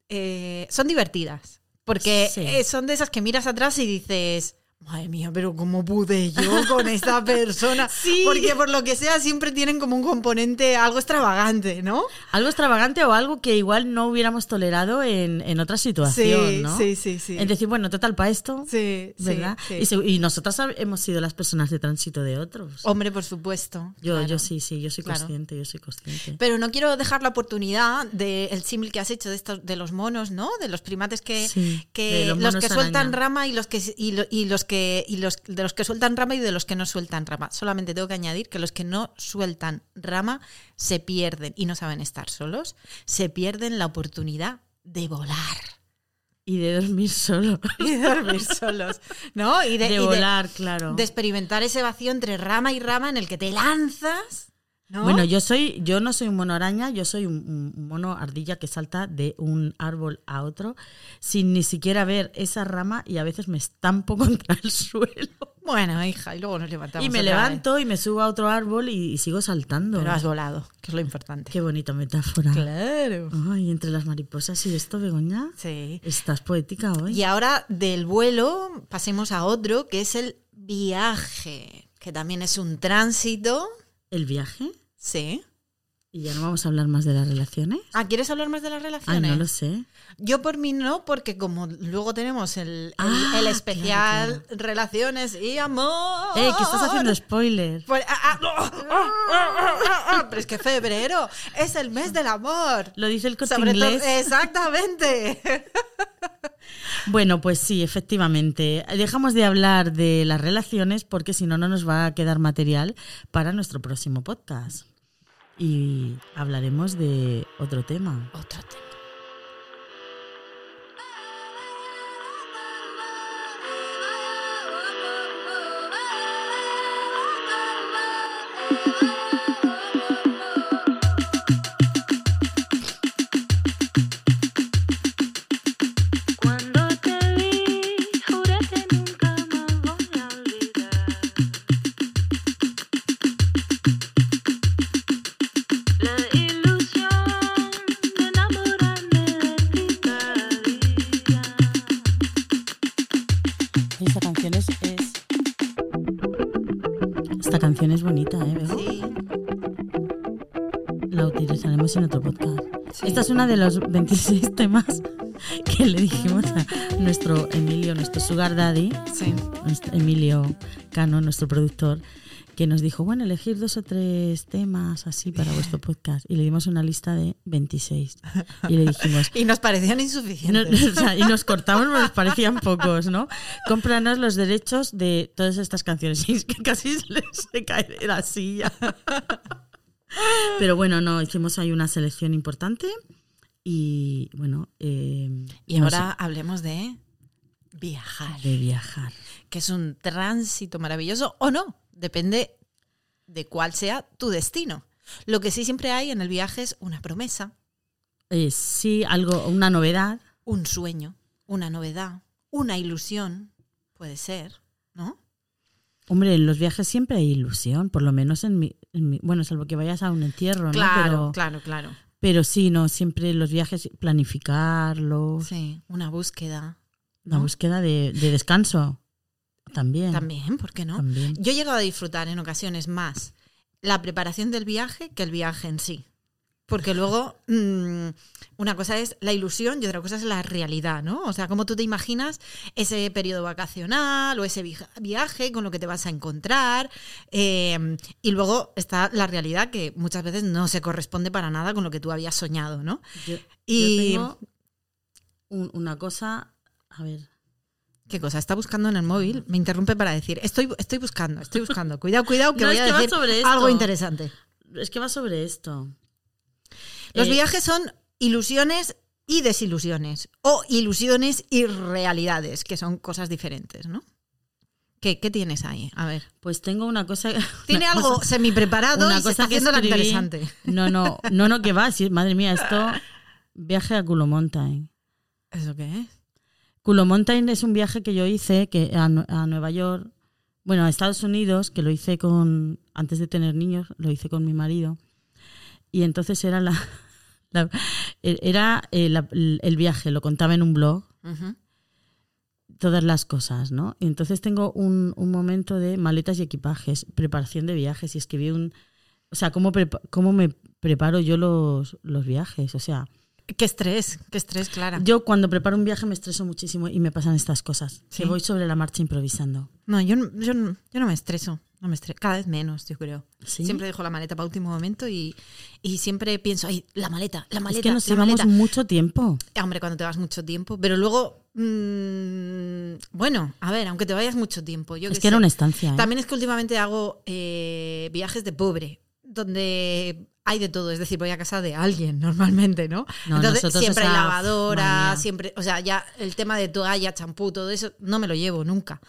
eh, son divertidas. Porque Sí. son de esas que miras atrás y dices. Madre mía, pero ¿cómo pude yo con esta <laughs> persona? Sí. Porque por lo que sea siempre tienen como un componente algo extravagante, ¿no? Algo extravagante o algo que igual no hubiéramos tolerado en, en otra situación, Sí, ¿no? sí, sí, sí. Es decir, bueno, total, para esto, Sí, ¿verdad? sí. Y, y nosotras hemos sido las personas de tránsito de otros. Hombre, por supuesto. yo, claro. yo sí, sí, yo soy Claro. consciente, yo soy consciente. Pero no quiero dejar la oportunidad del símil que has hecho de estos de los monos, ¿no? De los primates que, Sí, que de los los, que sueltan rama y los que y, lo- y los que y los de los que sueltan rama y de los que no sueltan rama. Solamente tengo que añadir que los que no sueltan rama se pierden y no saben estar solos, se pierden la oportunidad de volar Y de dormir solo. <laughs> y de dormir solos, ¿no? Y De, y volar, claro. de experimentar ese vacío entre rama y rama en el que te lanzas, ¿no? Bueno, yo soy, yo no soy un mono araña, yo soy un, un mono ardilla que salta de un árbol a otro sin ni siquiera ver esa rama y a veces me estampo <laughs> contra el suelo. Bueno, hija, y luego nos levantamos. Y me vez. levanto y me subo a otro árbol y, y sigo saltando. Pero has volado, que es lo importante. Qué bonita metáfora. Claro. Ay, entre las mariposas y esto, Begoña. Sí. Estás poética hoy. Y ahora del vuelo pasemos a otro, que es el viaje, que también es un tránsito. El viaje. Sí. Y ya no vamos a hablar más de las relaciones. Ah, ¿quieres hablar más de las relaciones? no lo sé. Yo por mí no, porque como luego tenemos el, el- Ah, el especial claro, relaciones y amor. Eh, que estás haciendo spoiler. Pues, ah, ah, ah, ah, ah, ah, ah, pero es que febrero es el mes del amor. Lo dice el corte Sobre todo, inglés. exactamente. <laughs> Bueno, pues sí, efectivamente. Dejamos de hablar de las relaciones porque si no, no nos va a quedar material para nuestro próximo podcast. Y hablaremos de otro tema. Otro tema. Una de los 26 temas que le dijimos a nuestro Emilio, nuestro Sugar Daddy, Sí. nuestro Emilio Cano, nuestro productor, que nos dijo, bueno, elegir dos o tres temas así para vuestro podcast. Y le dimos una lista de 26. Y le dijimos, <laughs> Y nos parecían insuficientes. <laughs> o sea, y nos cortamos, nos parecían pocos, ¿no? Cómpranos los derechos de todas estas canciones. <laughs> Y es que casi se cae de la silla. Pero bueno, no, hicimos ahí una selección importante. Y bueno, eh, Y no ahora hablemos de viajar. de viajar. que es un tránsito maravilloso o no, depende de cuál sea tu destino. Lo que sí siempre hay en el viaje es una promesa, Eh, sí, algo, una novedad. un sueño, una novedad, una ilusión, puede ser, ¿no? Hombre, en los viajes siempre hay ilusión, por lo menos en mi, en mi- bueno, salvo que vayas a un entierro, ¿no? Claro, Pero, claro, claro. Pero sí, no, siempre los viajes, planificarlos, Sí, una búsqueda. ¿no? búsqueda de, de descanso también. También, ¿por qué no? También. Yo he llegado a disfrutar en ocasiones más la preparación del viaje que el viaje en sí. Porque luego, mm, una cosa es la ilusión y otra cosa es la realidad, ¿no? O sea, cómo tú te imaginas ese periodo vacacional o ese vi- viaje con lo que te vas a encontrar. eh, y luego está la realidad que muchas veces no se corresponde para nada con lo que tú habías soñado, ¿no? Yo, Y- yo tengo un- una cosa, a ver, ¿Qué cosa? Está buscando en el móvil, me interrumpe para decir, estoy, estoy buscando, estoy buscando. Cuidado, cuidado, que No, voy a que decir sobre algo interesante. es que va sobre esto. Los Eh, viajes son ilusiones y desilusiones. O ilusiones y realidades, que son cosas diferentes, ¿no? ¿Qué, qué tienes ahí? A ver. Pues tengo una cosa. <laughs> Tiene una algo cosa- semi preparado una y se está cosa que haciendo la interesante. No, no, no, no, que va. sí, madre mía, esto. Viaje a Culo Mountain. ¿Eso qué es? Culo Mountain es un viaje que yo hice que a, a Nueva York, bueno, a Estados Unidos, que lo hice con. Antes de tener niños, lo hice con mi marido. Y entonces era la. La- era eh, el viaje, lo contaba en un blog. Todas las cosas, ¿no? Y entonces tengo un, un momento de maletas y equipajes, preparación de viajes y escribí un... O sea, ¿cómo, prepa- cómo me preparo yo los, los viajes? O sea, Qué estrés, qué estrés, Clara. yo cuando preparo un viaje me estreso muchísimo y me pasan estas cosas. ¿Sí? Que voy sobre la marcha improvisando. No, yo, yo, no- yo no me estreso. No me estre- Cada vez menos, yo creo. ¿Sí? Siempre dejo la maleta para último momento y, y siempre pienso, ay, la maleta, la maleta. es que nos llevamos maleta". mucho tiempo. Ah, Hombre, cuando te vas mucho tiempo, pero luego, mm, bueno, a ver, aunque te vayas mucho tiempo, yo Es qué que era sé. una estancia. ¿eh? También es que últimamente hago eh, viajes de pobre, donde hay de todo, es decir, voy a casa de alguien <laughs> normalmente, ¿no? No, Entonces siempre hay lavadora, siempre, o sea, ya el tema de toalla, champú, todo eso, no me lo llevo nunca.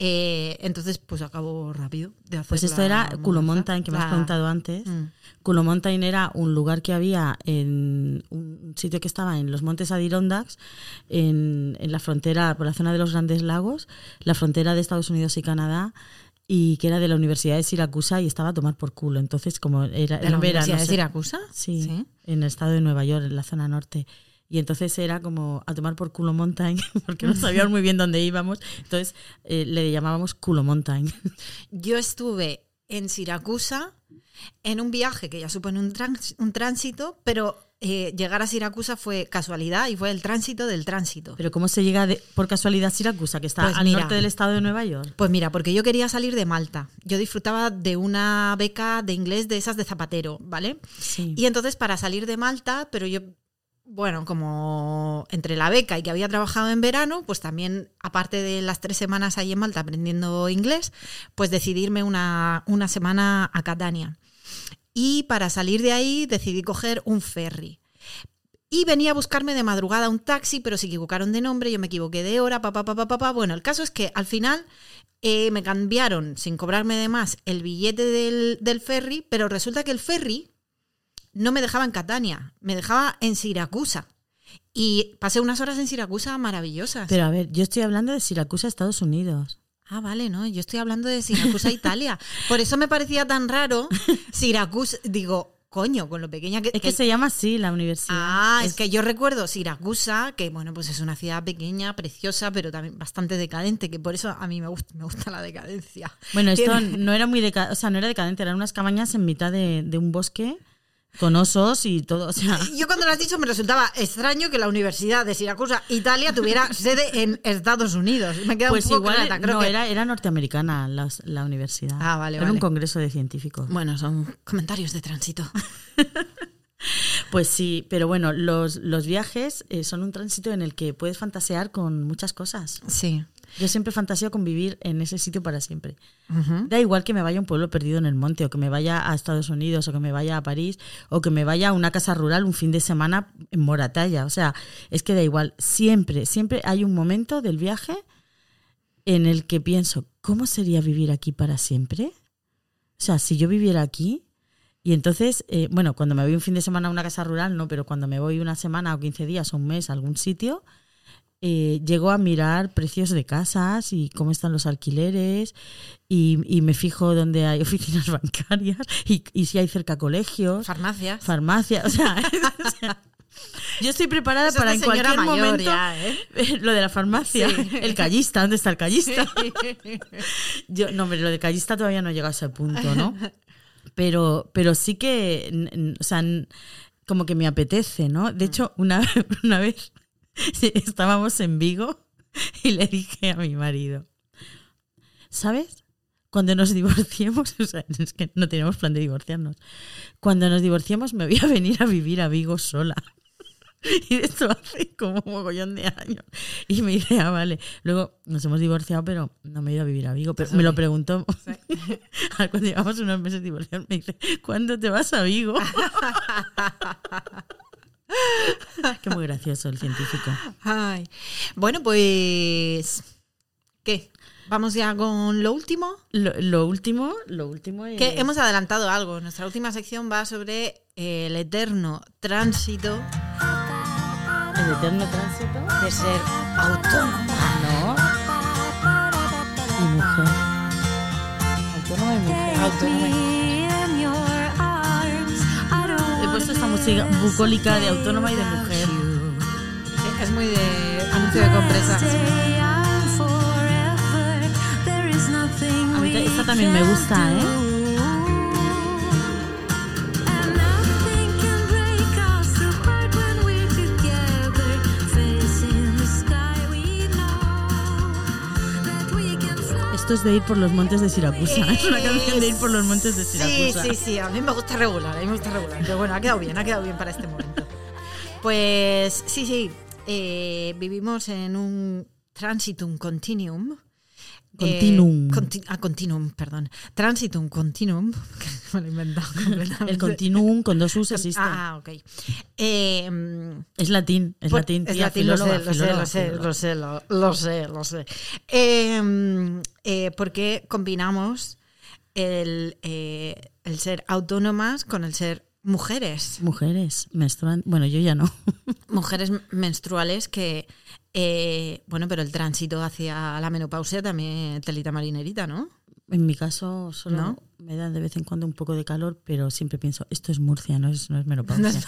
Eh, entonces, pues acabo rápido de hacer Pues esto la era Culo. Mountain, que me has La- preguntado antes. Mm. Culo Mountain era un lugar que había en un sitio que estaba en los Montes Adirondacks, en, en la frontera, por la zona de los Grandes Lagos, la frontera de Estados Unidos y Canadá, y que era de la Universidad de Siracusa y estaba a tomar por culo. Entonces, como era, ¿De la verano, Universidad de Siracusa? Sí, en el estado de Nueva York, en la zona norte. Y entonces era como a tomar por culo mountain, <laughs> porque no sabíamos muy bien dónde íbamos. Entonces eh, le llamábamos culo mountain. <laughs> Yo estuve en Siracusa en un viaje que ya supone un, trans- un tránsito, pero eh, llegar a Siracusa fue casualidad y fue el tránsito del tránsito. Pero ¿cómo se llega de- por casualidad a Siracusa, que está Pues al mira. norte del estado de Nueva York? Pues mira, porque yo quería salir de Malta. Yo disfrutaba de una beca de inglés de esas de zapatero, ¿vale? Sí. Y entonces para salir de Malta, pero yo, bueno, como entre la beca y que había trabajado en verano, pues también, aparte de las tres semanas ahí en Malta aprendiendo inglés, pues decidirme una, una semana a Catania. Y para salir de ahí decidí coger un ferry. Y venía a buscarme de madrugada un taxi, pero se equivocaron de nombre, yo me equivoqué de hora, papá, papá, papá. Bueno, el caso es que al final eh, me cambiaron, sin cobrarme de más, el billete del, del ferry, pero resulta que el ferry no me dejaba en Catania, me dejaba en Siracusa. Y pasé unas horas en Siracusa maravillosas. Pero a ver, yo estoy hablando de Siracusa, Estados Unidos. Ah, vale, no, yo estoy hablando de Siracusa, <laughs> Italia. Por eso me parecía tan raro Siracusa. Digo, coño, con lo pequeña que... Es que se llama así la universidad. Ah, es que yo recuerdo Siracusa, que bueno, pues es una ciudad pequeña, preciosa, pero también bastante decadente, que por eso a mí me gusta, me gusta la decadencia. Bueno, esto Tiene- no era muy deca- o sea, no era decadente, eran unas cabañas en mitad de, de un bosque con osos y todo. O sea, Yo cuando lo has dicho me resultaba extraño que la Universidad de Siracusa, Italia, tuviera <laughs> sede en Estados Unidos. Me queda pues un poco igual creo no, que- era, era norteamericana la, la universidad. Ah, vale, Era vale. un congreso de científicos. Bueno, son comentarios de tránsito. <laughs> Pues sí, pero bueno, los, los viajes eh, son un tránsito en el que puedes fantasear con muchas cosas. Sí. Yo siempre fantaseo con vivir en ese sitio para siempre. Da igual que me vaya a un pueblo perdido en el monte, o que me vaya a Estados Unidos, o que me vaya a París, o que me vaya a una casa rural un fin de semana en Moratalla. O sea, es que da igual. Siempre, siempre hay un momento del viaje en el que pienso, ¿cómo sería vivir aquí para siempre? O sea, si yo viviera aquí, y entonces, eh, bueno, cuando me voy un fin de semana a una casa rural, no, pero cuando me voy una semana o 15 días o un mes a algún sitio, eh, llego a mirar precios de casas y cómo están los alquileres y, y me fijo dónde hay <laughs> oficinas bancarias y, y si hay cerca colegios, Farmacias. farmacias, o sea, <laughs> o sea, yo estoy preparada Eso es para en cualquier mayor momento ya, ¿eh? lo de la farmacia, Sí. el callista, ¿dónde está el callista? <laughs> Yo, no, hombre, lo de callista todavía no llega a ese punto, ¿no? Pero, pero sí que, o sea, como que me apetece, ¿no? De hecho, una, una vez <laughs> estábamos en Vigo y le dije a mi marido, ¿sabes? Cuando nos divorciemos, <laughs> o sea, es que no tenemos plan de divorciarnos, cuando nos divorciemos me voy a venir a vivir a Vigo sola. <laughs> Y esto hace como un mogollón de años. Y me dice, ah, vale. Luego nos hemos divorciado, pero no me he ido a vivir a Vigo. Pero me lo preguntó cuando llevamos unos meses divorciados. Me dice, ¿cuándo te vas a Vigo? Que muy gracioso el científico. Ay. Bueno, pues. ¿Qué? ¿Vamos ya con lo último? Lo, lo último, lo último es... Que hemos adelantado algo. Nuestra última sección va sobre el eterno tránsito el eterno tránsito. de ser autónoma. No. Y mujer. Autónoma y mujer. Autónoma. He bucólica de autónoma y de mujer. Es muy de anuncio de compresas. A mí ta- esta también me gusta, ¿eh? Esto es de ir por los montes de Siracusa. <laughs> Es una canción de ir por los montes de Sí, Siracusa. sí, sí, a mí me gusta regular, a mí me gusta regular. Pero bueno, ha quedado bien, ha quedado bien para este momento. Pues sí, sí, eh, vivimos en un transitum continuum. Continuum. Eh, conti- ah, continuum, perdón. Transitum continuum. <laughs> que me lo he inventado <laughs> completamente. El continuum con dos U's existe. Ah, ok. Eh, Es latín, es por- latín. es latín, lo sé, lo sé, lo sé, lo sé, lo, sé, lo sé. Eh, eh, porque combinamos el, eh, el ser autónomas con el ser mujeres. Mujeres menstruan. Bueno, yo ya no. <laughs> Mujeres menstruales que, eh, bueno, pero el tránsito hacia la menopausia también telita marinerita, ¿no? En mi caso solo ¿No? me da de vez en cuando un poco de calor, pero siempre pienso, esto es Murcia, no es, no es menopausia.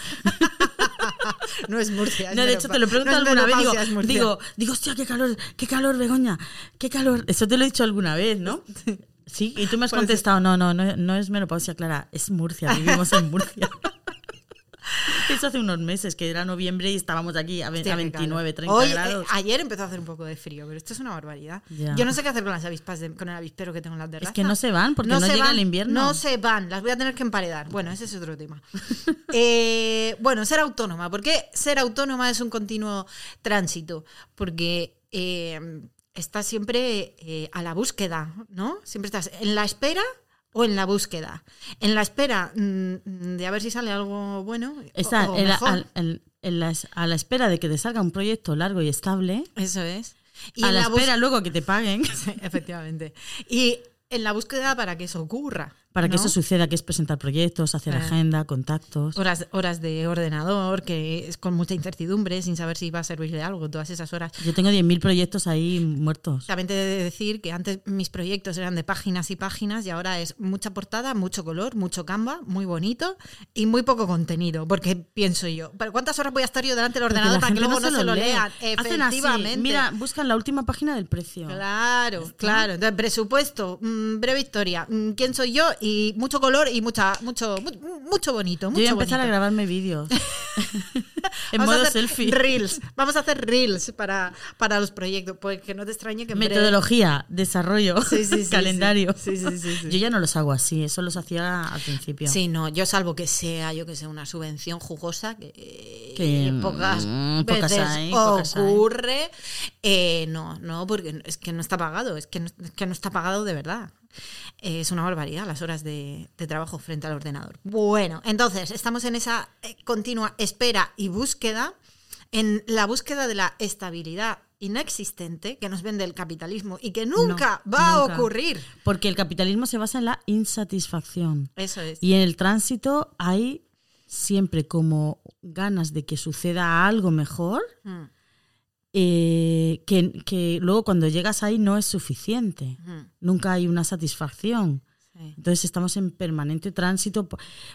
No es <laughs> Murcia. es No, de hecho te lo pregunto alguna No es vez, digo, digo, digo, hostia, qué calor, qué calor, Begoña, qué calor. Eso te lo he dicho alguna vez, ¿no? <laughs> Sí, y tú me has Pues- contestado, no, no, no, no es menopausia, Clara, es Murcia, vivimos en Murcia. <laughs> <laughs> Eso hace unos meses, que era noviembre y estábamos aquí a, ve- Hostia, a qué 29, calor. 30 Hoy, eh, grados. ayer empezó a hacer un poco de frío, pero esto es una barbaridad. Yo no sé qué hacer con las avispas, de- con el avispero que tengo en la terraza. Es que no se van, porque no, se llega van, el invierno. No se van, las voy a tener que emparedar. Bueno, ese es otro tema. <laughs> Eh, bueno, ser autónoma. ¿Por qué ser autónoma es un continuo tránsito? Porque eh, estás siempre a la búsqueda, ¿no? Siempre estás en la espera o en la búsqueda. En la espera mm, de a ver si sale algo bueno. o- Está o en la- mejor. al- en- en las- a la espera de que te salga un proyecto largo y estable, Eso es. Y a la, espera luego que te paguen, <laughs> Sí, efectivamente. Y en la búsqueda para que eso ocurra. Para que eso suceda, que es presentar proyectos, hacer agenda, contactos. Horas, horas de ordenador, que es con mucha incertidumbre, sin saber si va a servir de algo, todas esas horas. Yo tengo 10.000 proyectos ahí muertos. También te he de decir que antes mis proyectos eran de páginas y páginas y ahora es mucha portada, mucho color, mucho Canva, muy bonito y muy poco contenido. Porque pienso yo, ¿pero ¿cuántas horas voy a estar yo delante del ordenador para que luego no se lo lean? Hacen así, Efectivamente. mira, buscan la última página del precio. Claro, claro. Entonces, presupuesto, mm, breve historia, mm, quién soy yo y mucho color y mucha, mucho, mu- mucho bonito. Yo Mucho voy a empezar a grabarme vídeos. <laughs> en Vamos a modo hacer selfie. Reels. Vamos a hacer reels para, para los proyectos. Pues que no te extrañe que breve- Metodología, desarrollo, Sí, sí, sí, calendario. Yo ya no los hago así, eso los hacía al principio. Sí, no, yo salvo que sea, yo que sé, una subvención jugosa, que, Que, pocas mm, pocas veces pocas hay. ocurre. Eh, no, no, porque es que no está pagado, es que no, es que no está pagado de verdad. Eh, es una barbaridad las horas de, de trabajo frente al ordenador. Bueno, entonces estamos en esa eh, continua espera y búsqueda, en la búsqueda de la estabilidad inexistente que nos vende el capitalismo y que nunca No, va nunca. a ocurrir. Porque el capitalismo se basa en la insatisfacción. Eso es. Y en el tránsito hay siempre como ganas de que suceda algo mejor, Mm, eh, que, que luego cuando llegas ahí no es suficiente. Nunca hay una satisfacción. sí. Entonces estamos en permanente tránsito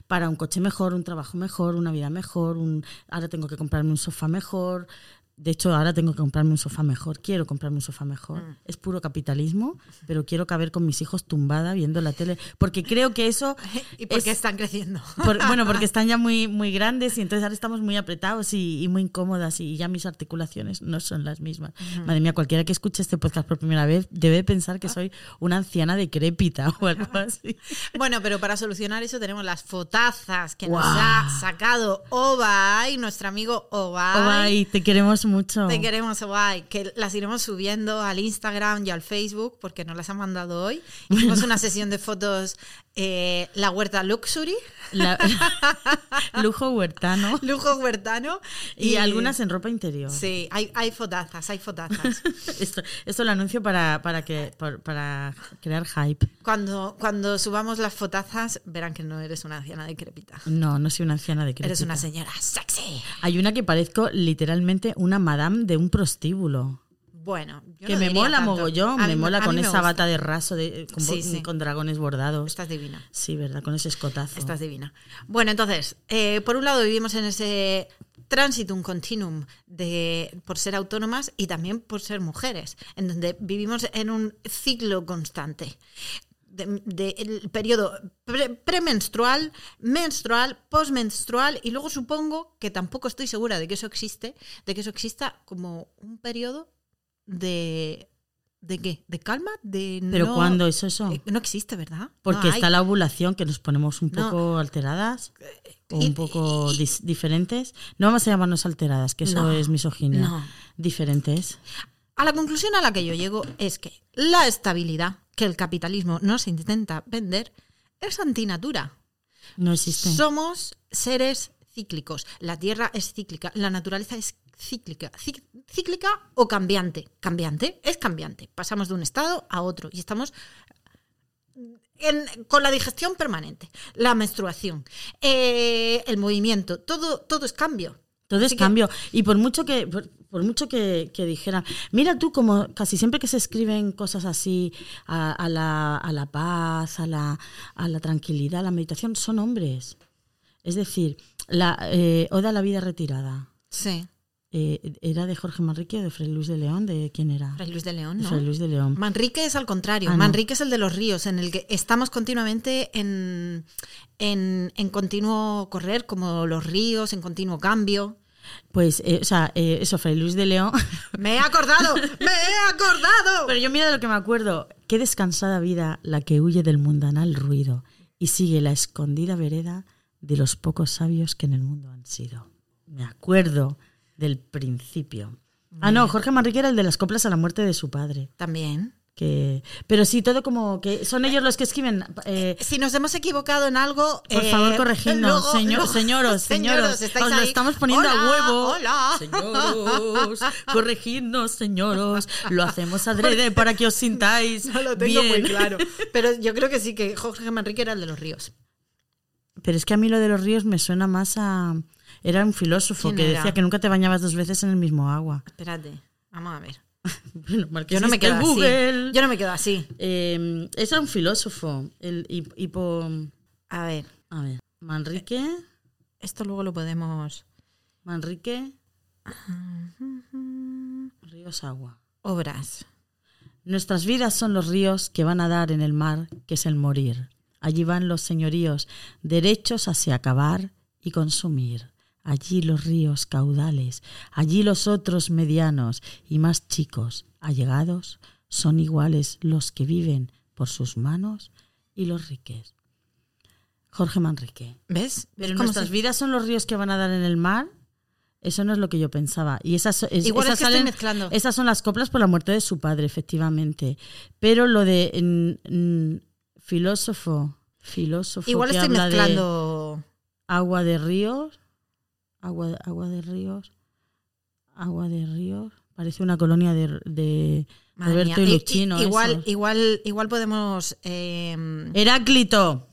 para un coche mejor, un trabajo mejor, una vida mejor, un, ahora tengo que comprarme un sofá mejor. De hecho, ahora tengo que comprarme un sofá mejor, quiero comprarme un sofá mejor. Mm. Es puro capitalismo, pero quiero caber con mis hijos tumbada viendo la tele, porque creo que eso... <laughs> ¿Y por qué es- están creciendo? por- bueno, porque <laughs> están ya muy, muy grandes y entonces ahora estamos muy apretados y, y muy incómodas y ya mis articulaciones no son las mismas. Madre mía, cualquiera que escuche este podcast por primera vez debe pensar que soy una anciana decrépita o algo <laughs> así. Bueno, pero para solucionar eso tenemos las fotazas que nos ha sacado Obay, nuestro amigo Obay. Obay, te queremos mucho. Te queremos, Obay, que las iremos subiendo al Instagram y al Facebook porque nos las han mandado hoy. Hicimos una sesión de fotos, eh, la huerta luxury, La- <laughs> lujo huertano lujo huertano. y, algunas en ropa interior. Sí, hay, hay fotazas, hay fotazas. <laughs> Esto, esto lo anuncio para, para, que, para crear hype. Cuando, cuando subamos las fotazas, verán que no eres una anciana decrépita. No, no soy una anciana decrépita. Eres una señora sexy. Hay una que parezco literalmente una madame de un prostíbulo. Bueno, yo que no me mola tanto. mogollón, A me mí mola con esa gusta. bata de raso de, con, Sí, bo- sí. con dragones bordados. Estás divina. Sí, ¿verdad? Con ese escotazo. Estás divina. Bueno, entonces, eh, por un lado vivimos en ese transitum continuum de, por ser autónomas y también por ser mujeres, en donde vivimos en un ciclo constante. De, de periodo pre- premenstrual, menstrual, postmenstrual y luego supongo que tampoco estoy segura de que eso existe, de que eso exista como un periodo de ¿de qué? ¿De calma? De Pero no- ¿cuándo es eso? Eh, No existe, ¿verdad? Porque No está la ovulación, que nos ponemos un No. poco alteradas o y- un poco diferentes. No vamos a llamarnos alteradas, que eso es misoginia. no. Diferentes. A la conclusión a la que yo llego es que la estabilidad que el capitalismo nos intenta vender es antinatura. No existen. Somos seres cíclicos. La Tierra es cíclica, la naturaleza es cíclica. Cí- Cíclica o cambiante. Cambiante es cambiante. Pasamos de un estado a otro y estamos en- con la digestión permanente, la menstruación, eh, el movimiento, todo, todo es cambio. Todo es cambio. Y por mucho que, por, por mucho que, que dijeran, mira tú, como casi siempre que se escriben cosas así a, a la, a la paz, a la, a la tranquilidad, a la meditación, son hombres. Es decir, la eh, Oda a la vida retirada. Sí. Eh, ¿Era de Jorge Manrique o de Fray Luis de León? ¿De quién era? Fray Luis de León, ¿no? Fray Luis de León. Manrique es al contrario. Ah, no. Manrique es el de los ríos, en el que estamos continuamente en, en, en continuo correr, como los ríos, en continuo cambio. Pues, eh, o sea, eh, eso, Fray Luis de León. <laughs> ¡Me he acordado! ¡Me he acordado! Pero yo mira de lo que me acuerdo. Qué descansada vida la que huye del mundanal ruido y sigue la escondida vereda de los pocos sabios que en el mundo han sido. Me acuerdo del principio. Ah, no, Jorge Manrique era el de las coplas a la muerte de su padre. También. Que, pero sí, todo como que son ellos los que escriben. eh, Si nos hemos equivocado en algo, por eh, favor, corregidnos, luego- señor- luego- <laughs> señoros, señoros. estáis Os lo ahí. estamos poniendo a huevo. Hola. Señoros, <laughs> corregidnos, señoros. Lo hacemos adrede para que os sintáis. No lo tengo muy bien. claro. <laughs> Pero yo creo que sí, que Jorge Manrique era el de los ríos. Pero es que a mí lo de los ríos me suena más a. Era un filósofo ¿Quién que era? decía que nunca te bañabas dos veces en el mismo agua. Espérate, vamos a ver. <laughs> Mal que Yo no me quedo Google. así. Yo no me quedo así. Eh, era un filósofo. El hipo. A ver, A ver. Manrique. esto luego lo podemos. Manrique. Ríos agua. Obras. Nuestras vidas son los ríos que van a dar en el mar, que es el morir. Allí van los señoríos, derechos hacia acabar y consumir. Allí los ríos caudales, allí los otros medianos y más chicos, allegados, son iguales los que viven por sus manos y los riques. Jorge Manrique. ¿Ves? Pero nuestras vidas son los ríos que van a dar en el mar. Eso no es lo que yo pensaba. Y esas, es- Igual esas es que estoy mezclando. Esas son las coplas por la muerte de su padre, efectivamente. Pero lo de filósofo, filósofo. Igual que estoy habla de mezclando. agua de ríos, agua, agua de ríos, agua de ríos. Parece una colonia de, Roberto mía. y Luchino. i- igual, esos. igual, igual podemos. eh, Heráclito.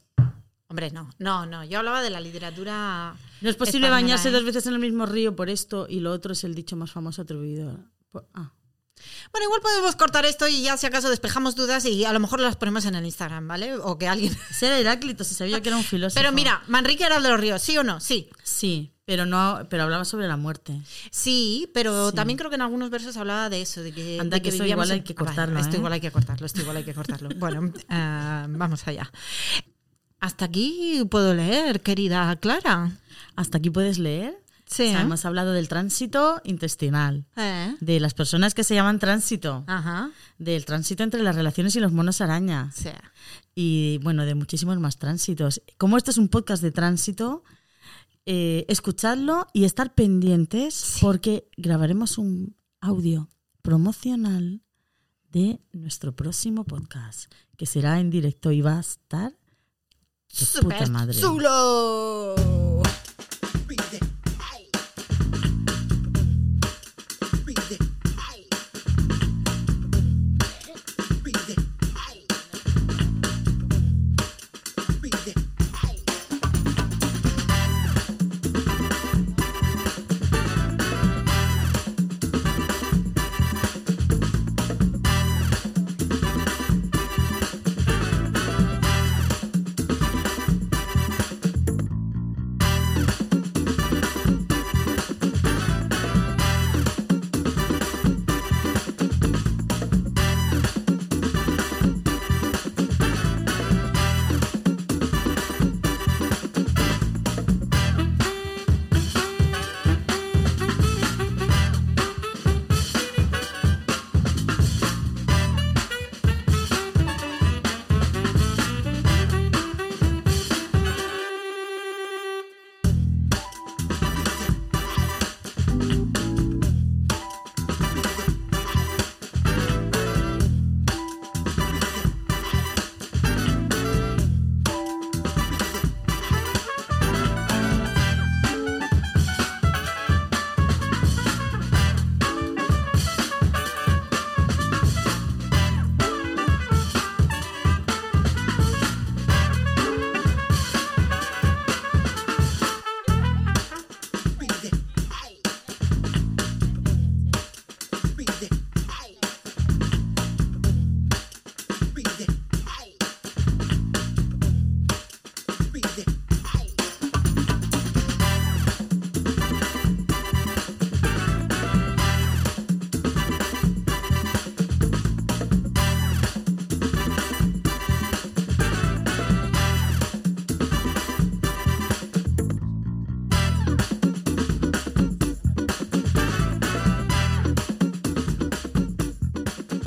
hombre, no, no, no. Yo hablaba de la literatura. No es posible española, bañarse ¿eh? dos veces en el mismo río por esto y lo otro es el dicho más famoso atribuido. por- ah. Bueno, igual podemos cortar esto y ya si acaso despejamos dudas y a lo mejor las ponemos en el Instagram, ¿vale? O que alguien. Ese era Heráclito, se sabía que era un <laughs> filósofo. Pero mira, Manrique era el de los ríos, ¿sí o no? Sí. Sí, pero no, pero hablaba sobre la muerte. Sí, pero Sí. también creo que en algunos versos hablaba de eso, de que, Anda, de que esto vivíamos igual hay que Ah, cortarlo, esto ¿eh? igual hay que cortarlo, esto igual hay que cortarlo. <laughs> bueno, eh, vamos allá. Hasta aquí puedo leer, querida Clara. Hasta aquí puedes leer. Sí. O sea, hemos hablado del tránsito intestinal, Eh, de las personas que se llaman tránsito, Ajá. del tránsito entre las relaciones y los monos araña. Sí. y bueno, de muchísimos más tránsitos. Como este es un podcast de tránsito, eh, escuchadlo y estar pendientes porque grabaremos un audio promocional de nuestro próximo podcast, que será en directo y va a estar de puta Súper madre. chulo.